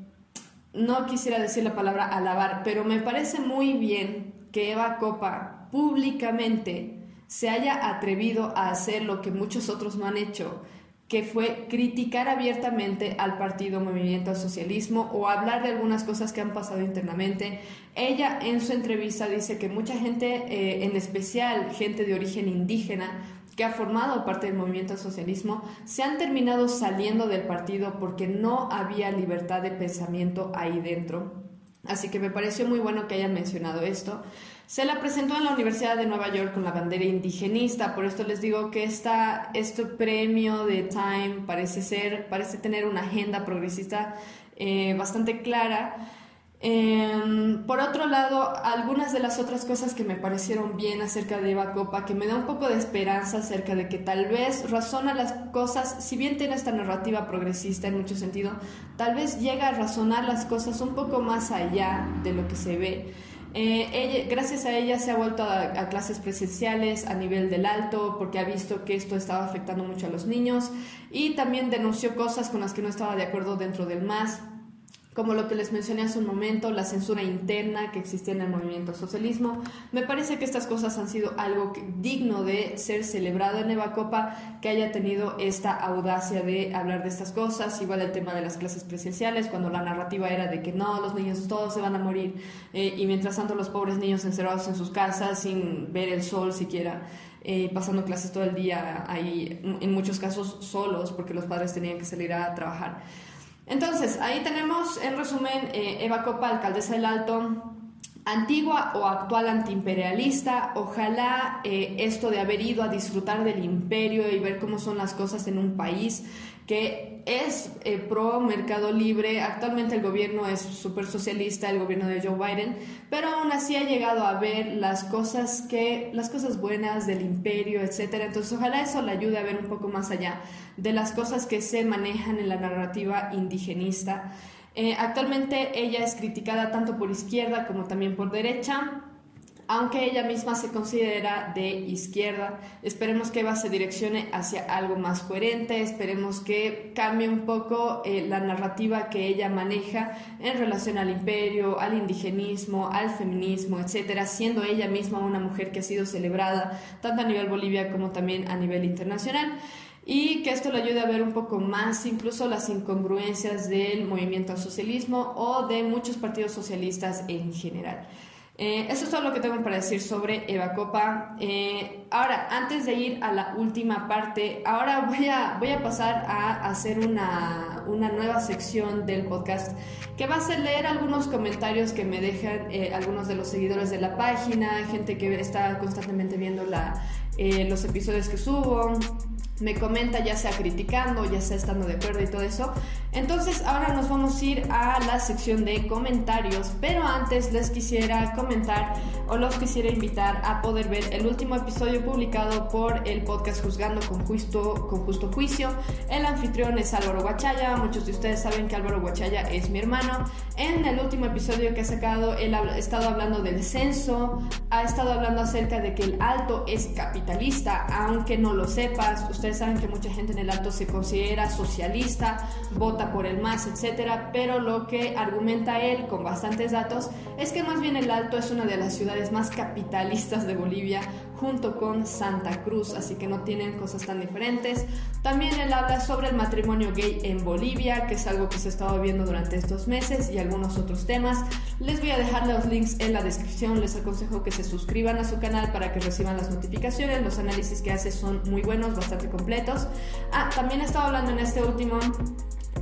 no quisiera decir la palabra alabar, pero me parece muy bien que Eva Copa públicamente se haya atrevido a hacer lo que muchos otros no han hecho, que fue criticar abiertamente al partido Movimiento al Socialismo o hablar de algunas cosas que han pasado internamente. Ella en su entrevista dice que mucha gente, eh, en especial gente de origen indígena, que ha formado parte del movimiento al socialismo, se han terminado saliendo del partido porque no había libertad de pensamiento ahí dentro. Así que me pareció muy bueno que hayan mencionado esto. Se la presentó en la Universidad de Nueva York con la bandera indigenista, por esto les digo que esta, este premio de Time parece ser, parece tener una agenda progresista eh, bastante clara. Em, por otro lado, algunas de las otras cosas que me parecieron bien acerca de Eva Copa, que me da un poco de esperanza acerca de que tal vez razona las cosas, si bien tiene esta narrativa progresista en mucho sentido, tal vez llega a razonar las cosas un poco más allá de lo que se ve. Eh, gracias a ella se ha vuelto a, clases presenciales a nivel del alto porque ha visto que esto estaba afectando mucho a los niños y también denunció cosas con las que no estaba de acuerdo dentro del MAS como lo que les mencioné hace un momento, la censura interna que existía en el movimiento socialismo. Me parece que estas cosas han sido algo digno de ser celebrado en Eva Copa, que haya tenido esta audacia de hablar de estas cosas, igual el tema de las clases presenciales, cuando la narrativa era de que no, los niños todos se van a morir, eh, y mientras tanto los pobres niños encerrados en sus casas sin ver el sol siquiera. Eh, pasando clases todo el día ahí, en muchos casos solos, porque los padres tenían que salir a trabajar. Entonces, ahí tenemos, en resumen, eh, Eva Copa, alcaldesa del Alto, antigua o actual antiimperialista. Ojalá eh, esto de haber ido a disfrutar del imperio y ver cómo son las cosas en un país que es eh, pro mercado libre. Actualmente el gobierno es súper socialista, el gobierno de Joe Biden, pero aún así ha llegado a ver las cosas que, las cosas buenas del imperio, etcétera. Entonces, ojalá eso le ayude a ver un poco más allá de las cosas que se manejan en la narrativa indigenista. Eh, actualmente ella es criticada tanto por izquierda como también por derecha aunque ella misma se considera de izquierda. Esperemos que Eva se direccione hacia algo más coherente, esperemos que cambie un poco eh, la narrativa que ella maneja en relación al imperio, al indigenismo, al feminismo, etcétera, siendo ella misma una mujer que ha sido celebrada tanto a nivel Bolivia como también a nivel internacional y que esto le ayude a ver un poco más incluso las incongruencias del movimiento al socialismo o de muchos partidos socialistas en general. Eh, eso es todo lo que tengo para decir sobre Eva Copa. Eh, ahora, antes de ir a la última parte, ahora voy a, voy a pasar a hacer una, una nueva sección del podcast que va a ser leer algunos comentarios que me dejan eh, algunos de los seguidores de la página, gente que está constantemente viendo la, los episodios que subo me comenta ya sea criticando, ya sea estando de acuerdo y todo eso. Entonces ahora nos vamos a ir a la sección de comentarios, pero antes les quisiera comentar o los quisiera invitar a poder ver el último episodio publicado por el podcast Juzgando con Justo, con Justo Juicio. El anfitrión es Álvaro Guachaya, muchos de ustedes saben que Álvaro Guachaya es mi hermano. En el último episodio que ha sacado, él ha estado hablando del censo, ha estado hablando acerca de que el alto es capitalista, aunque no lo sepas, ustedes saben que mucha gente en el alto se considera socialista, vota por el MAS, etcétera, pero lo que argumenta él con bastantes datos es que más bien el alto es una de las ciudades más capitalistas de Bolivia, junto con Santa Cruz, así que no tienen cosas tan diferentes. También él habla sobre el matrimonio gay en Bolivia, que es algo que se ha estado viendo durante estos meses y algunos otros temas. Les voy a dejar los links en la descripción, les aconsejo que se suscriban a su canal para que reciban las notificaciones, los análisis que hace son muy buenos, bastante completos. Ah, también he estado hablando en este último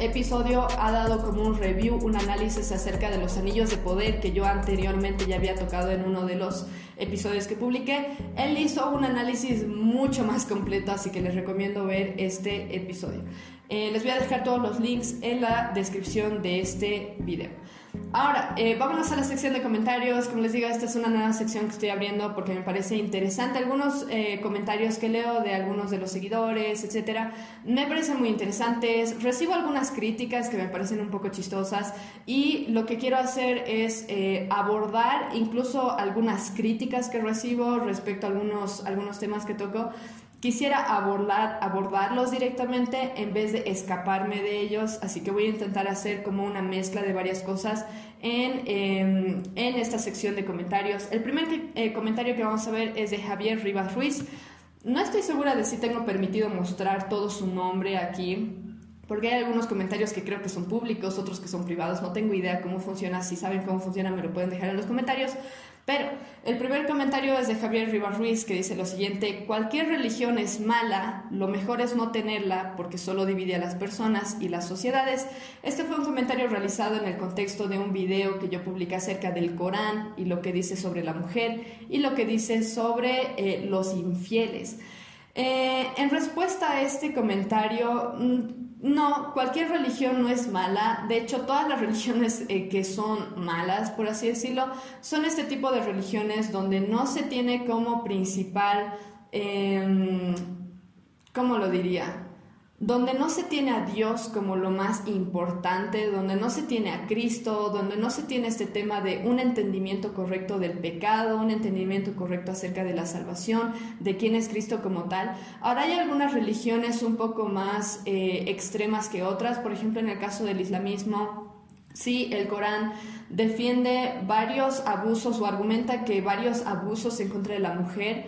episodio ha dado como un review, un análisis acerca de los anillos de poder que yo anteriormente ya había tocado en uno de los episodios que publiqué. Él hizo un análisis mucho más completo, así que les recomiendo ver este episodio. Eh, les voy a dejar todos los links en la descripción de este video. Ahora, eh, vámonos a la sección de comentarios. Como les digo, esta es una nueva sección que estoy abriendo porque me parece interesante. Algunos eh, comentarios que leo de algunos de los seguidores, etcétera, me parecen muy interesantes. Recibo algunas críticas que me parecen un poco chistosas y lo que quiero hacer es eh, abordar incluso algunas críticas que recibo respecto a algunos, algunos temas que toco Quisiera abordar, abordarlos directamente en vez de escaparme de ellos, así que voy a intentar hacer como una mezcla de varias cosas en, em, esta sección de comentarios. El primer eh, comentario que vamos a ver es de Javier Rivas Ruiz. No estoy segura de si tengo permitido mostrar todo su nombre aquí, porque hay algunos comentarios que creo que son públicos, otros que son privados, no tengo idea cómo funciona, si saben cómo funciona me lo pueden dejar en los comentarios. Pero el primer comentario es de Javier Rivas Ruiz que dice lo siguiente, cualquier religión es mala, lo mejor es no tenerla porque solo divide a las personas y las sociedades. Este fue un comentario realizado en el contexto de un video que yo publiqué acerca del Corán y lo que dice sobre la mujer y lo que dice sobre eh, los infieles. Eh, en respuesta a este comentario, mm, no, cualquier religión no es mala. De hecho, todas las religiones eh, que son malas, por así decirlo, son este tipo de religiones donde no se tiene como principal, em, ¿cómo lo diría? Donde no se tiene a Dios como lo más importante, donde no se tiene a Cristo, donde no se tiene este tema de un entendimiento correcto del pecado, un entendimiento correcto acerca de la salvación, de quién es Cristo como tal. Ahora hay algunas religiones un poco más eh, extremas que otras, por ejemplo en el caso del islamismo, sí, el Corán defiende varios abusos o argumenta que varios abusos en contra de la mujer,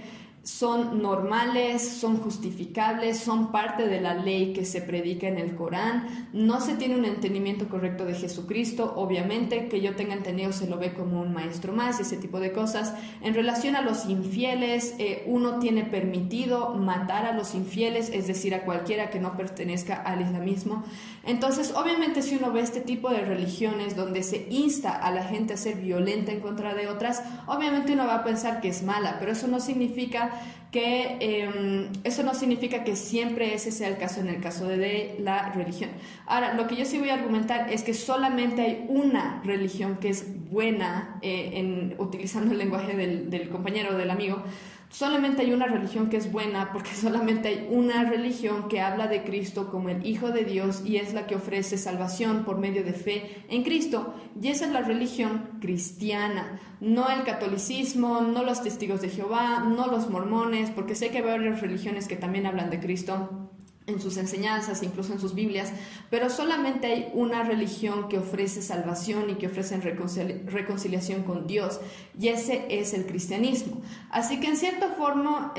son normales, son justificables, son parte de la ley que se predica en el Corán. No se tiene un entendimiento correcto de Jesucristo, obviamente que yo tenga entendido se lo ve como un maestro más, ese tipo de cosas. En relación a los infieles, eh, uno tiene permitido matar a los infieles, es decir, a cualquiera que no pertenezca al islamismo. Entonces, obviamente si uno ve este tipo de religiones donde se insta a la gente a ser violenta en contra de otras, obviamente uno va a pensar que es mala, pero eso no significa que em, eso no significa que siempre ese sea el caso en el caso de, la religión. Ahora, lo que yo sí voy a argumentar es que solamente hay una religión que es buena, eh, en, utilizando el lenguaje del, del compañero del amigo, Solamente hay una religión que es buena porque solamente hay una religión que habla de Cristo como el Hijo de Dios y es la que ofrece salvación por medio de fe en Cristo. Y esa es la religión cristiana, no el catolicismo, no los testigos de Jehová, no los mormones, porque sé que hay varias religiones que también hablan de Cristo en sus enseñanzas, incluso en sus Biblias, pero solamente hay una religión que ofrece salvación y que ofrece reconciliación con Dios, y ese es el cristianismo. Así que en cierta forma,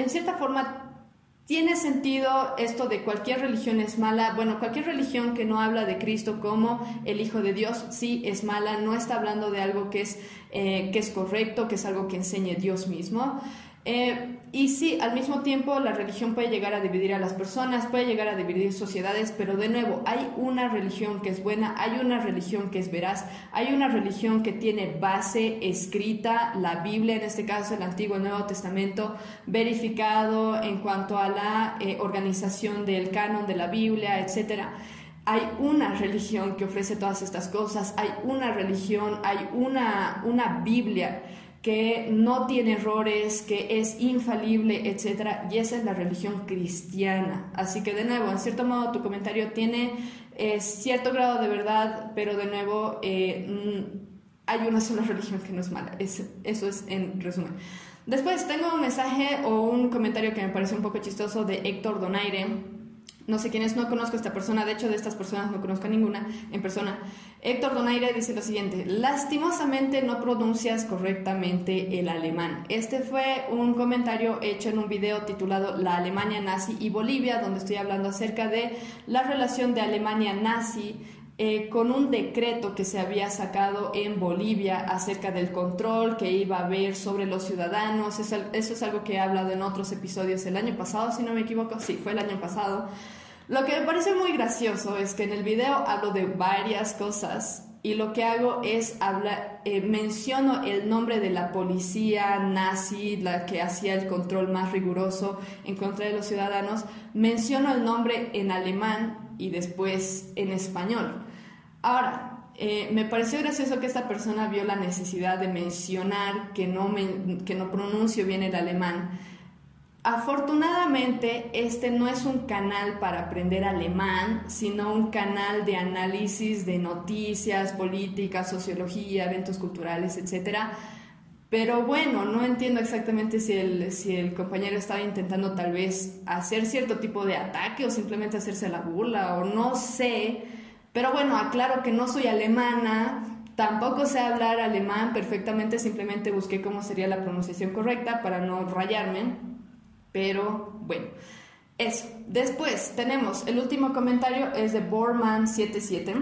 tiene sentido esto de cualquier religión es mala. Bueno, cualquier religión que no habla de Cristo como el Hijo de Dios, sí es mala, no está hablando de algo que es, eh, que es correcto, que es algo que enseñe Dios mismo. Eh, y sí, al mismo tiempo la religión puede llegar a dividir a las personas, puede llegar a dividir sociedades, pero de nuevo, hay una religión que es buena, hay una religión que es veraz, hay una religión que tiene base escrita, la Biblia, en este caso el Antiguo y Nuevo Testamento, verificado en cuanto a la eh, organización del canon de la Biblia, etcétera. Hay una religión que ofrece todas estas cosas, hay una religión, hay una, una Biblia que no tiene errores, que es infalible, etc. Y esa es la religión cristiana. Así que de nuevo, en cierto modo tu comentario tiene eh, cierto grado de verdad, pero de nuevo eh, mm, hay una sola religión que no es mala. eso es en resumen. Después tengo un mensaje o un comentario que me parece un poco chistoso de Héctor Donaire no sé quiénes, no conozco a esta persona, de hecho de estas personas no conozco a ninguna en persona. Héctor Donaire dice lo siguiente, lastimosamente no pronuncias correctamente el alemán. Este fue un comentario hecho en un video titulado La Alemania nazi y Bolivia, donde estoy hablando acerca de la relación de Alemania nazi eh, con un decreto que se había sacado en Bolivia acerca del control que iba a haber sobre los ciudadanos. Eso, eso, es algo que he hablado en otros episodios el año pasado, si no me equivoco. Sí, fue el año pasado. Lo que me parece muy gracioso es que en el video hablo de varias cosas y lo que hago es hablar, eh, menciono el nombre de la policía nazi, la que hacía el control más riguroso en contra de los ciudadanos, menciono el nombre en alemán y después en español. Ahora, eh, me pareció gracioso que esta persona vio la necesidad de mencionar que no, que no pronuncio bien el alemán. Afortunadamente, este no es un canal para aprender alemán, sino un canal de análisis de noticias, políticas, sociología, eventos culturales, etc. Pero bueno, no entiendo exactamente si el, si el compañero estaba intentando tal vez hacer cierto tipo de ataque o simplemente hacerse la burla o no sé pero bueno, aclaro que no soy alemana, tampoco sé hablar alemán perfectamente, simplemente busqué cómo sería la pronunciación correcta para no rayarme. Pero bueno, eso. Después tenemos el último comentario, es de Borman77.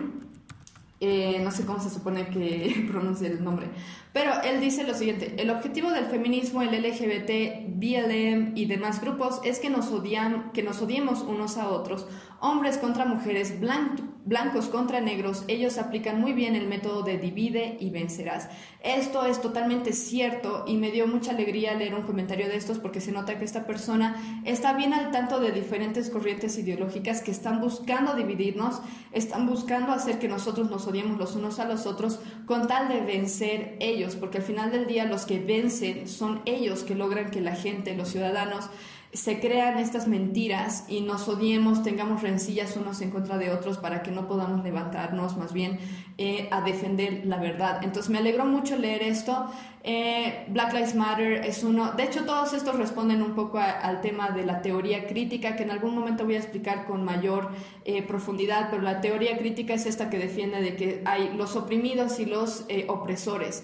Eh, no sé cómo se supone que pronuncia el nombre, pero él dice lo siguiente, el objetivo del feminismo, el LGBT, BLM y demás grupos es que nos, odian, que nos odiemos unos a otros, hombres contra mujeres, blancos contra negros, ellos aplican muy bien el método de divide y vencerás. Esto es totalmente cierto y me dio mucha alegría leer un comentario de estos porque se nota que esta persona está bien al tanto de diferentes corrientes ideológicas que están buscando dividirnos, están buscando hacer que nosotros nos odiemos los unos a los otros con tal de vencer ellos, porque al final del día los que vencen son ellos que logran que la gente, los ciudadanos, se crean estas mentiras y nos odiemos, tengamos rencillas unos en contra de otros para que no podamos levantarnos más bien eh, a defender la verdad. Entonces me alegró mucho leer esto. Eh, Black Lives Matter es uno, de hecho todos estos responden un poco al tema de la teoría crítica que en algún momento voy a explicar con mayor eh, profundidad, pero la teoría crítica es esta que defiende de que hay los oprimidos y los opresores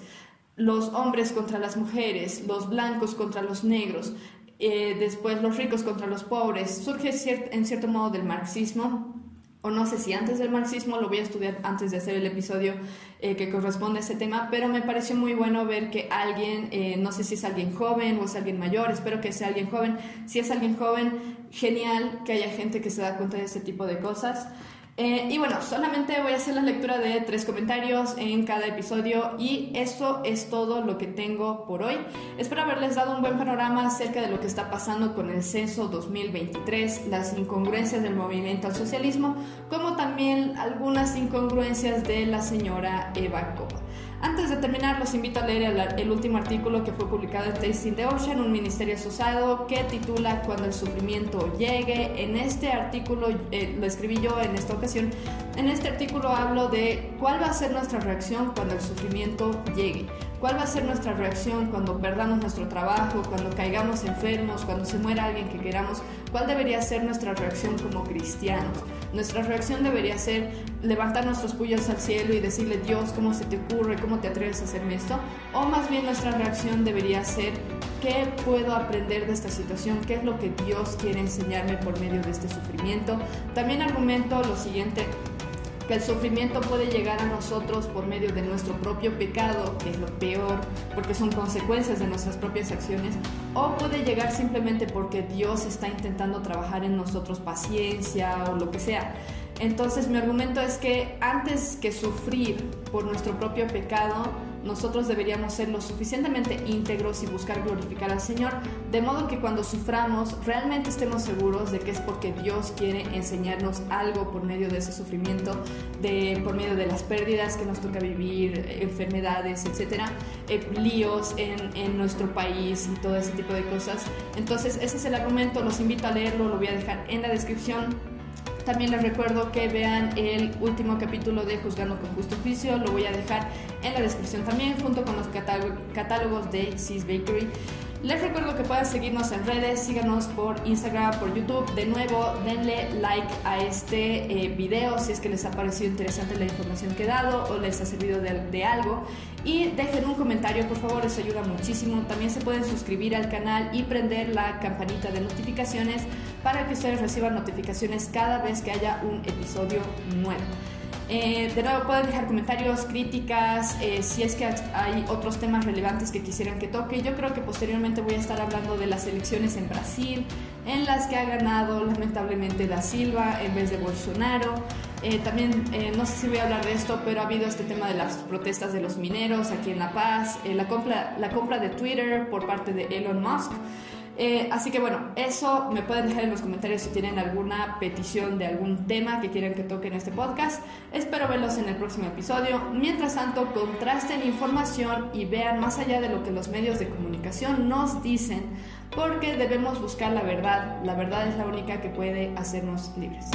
los hombres contra las mujeres, los blancos contra los negros, eh, después los ricos contra los pobres, surge en cierto modo del marxismo, o no sé si antes del marxismo, lo voy a estudiar antes de hacer el episodio eh, que corresponde a ese tema, pero me pareció muy bueno ver que alguien, eh, no sé si es alguien joven o es alguien mayor, espero que sea alguien joven, si es alguien joven, genial que haya gente que se da cuenta de este tipo de cosas. Eh, y bueno, solamente voy a hacer la lectura de tres comentarios en cada episodio y eso es todo lo que tengo por hoy. Espero haberles dado un buen panorama acerca de lo que está pasando con el censo 2023, las incongruencias del movimiento al socialismo, como también algunas incongruencias de la señora Eva Copa. Antes de terminar, los invito a leer el, último artículo que fue publicado en Tasting the Ocean, un ministerio asociado, que titula Cuando el sufrimiento llegue. En este artículo, eh, lo escribí yo en esta ocasión, en este artículo hablo de cuál va a ser nuestra reacción cuando el sufrimiento llegue. ¿Cuál va a ser nuestra reacción cuando perdamos nuestro trabajo, cuando caigamos enfermos, cuando se muera alguien que queramos? ¿Cuál debería ser nuestra reacción como cristianos? Nuestra reacción debería ser levantar nuestros puños al cielo y decirle, Dios, ¿cómo se te ocurre? ¿Cómo te atreves a hacerme esto? O más bien nuestra reacción debería ser, ¿qué puedo aprender de esta situación? ¿Qué es lo que Dios quiere enseñarme por medio de este sufrimiento? También argumento lo siguiente, que el sufrimiento puede llegar a nosotros por medio de nuestro propio pecado, que es lo peor, porque son consecuencias de nuestras propias acciones, o puede llegar simplemente porque Dios está intentando trabajar en nosotros paciencia o lo que sea. Entonces mi argumento es que antes que sufrir por nuestro propio pecado, nosotros deberíamos ser lo suficientemente íntegros y buscar glorificar al Señor, de modo que cuando suframos realmente estemos seguros de que es porque Dios quiere enseñarnos algo por medio de ese sufrimiento, de, por medio de las pérdidas que nos toca vivir, enfermedades, etcétera, eh, líos en, en nuestro país y todo ese tipo de cosas. Entonces ese es el argumento, los invito a leerlo, lo voy a dejar en la descripción también les recuerdo que vean el último capítulo de Juzgando con Justo Juicio, lo voy a dejar en la descripción también, junto con los catálogos de Sis Bakery. Les recuerdo que puedan seguirnos en redes, síganos por Instagram, por YouTube. De nuevo, denle like a este eh, video si es que les ha parecido interesante la información que he dado o les ha servido de, algo. Y dejen un comentario, por favor, eso ayuda muchísimo. También se pueden suscribir al canal y prender la campanita de notificaciones para que ustedes reciban notificaciones cada vez que haya un episodio nuevo. Eh, de nuevo pueden dejar comentarios, críticas, eh, si es que hay otros temas relevantes que quisieran que toque. Yo creo que posteriormente voy a estar hablando de las elecciones en Brasil, en las que ha ganado lamentablemente Da Silva en vez de Bolsonaro. Eh, también, no sé si voy a hablar de esto, pero ha habido este tema de las protestas de los mineros aquí en La Paz, la, compra, la compra de Twitter por parte de Elon Musk. Eh, así que bueno, eso me pueden dejar en los comentarios si tienen alguna petición de algún tema que quieran que toque en este podcast. Espero verlos en el próximo episodio. Mientras tanto, contrasten información y vean más allá de lo que los medios de comunicación nos dicen, porque debemos buscar la verdad. La verdad es la única que puede hacernos libres.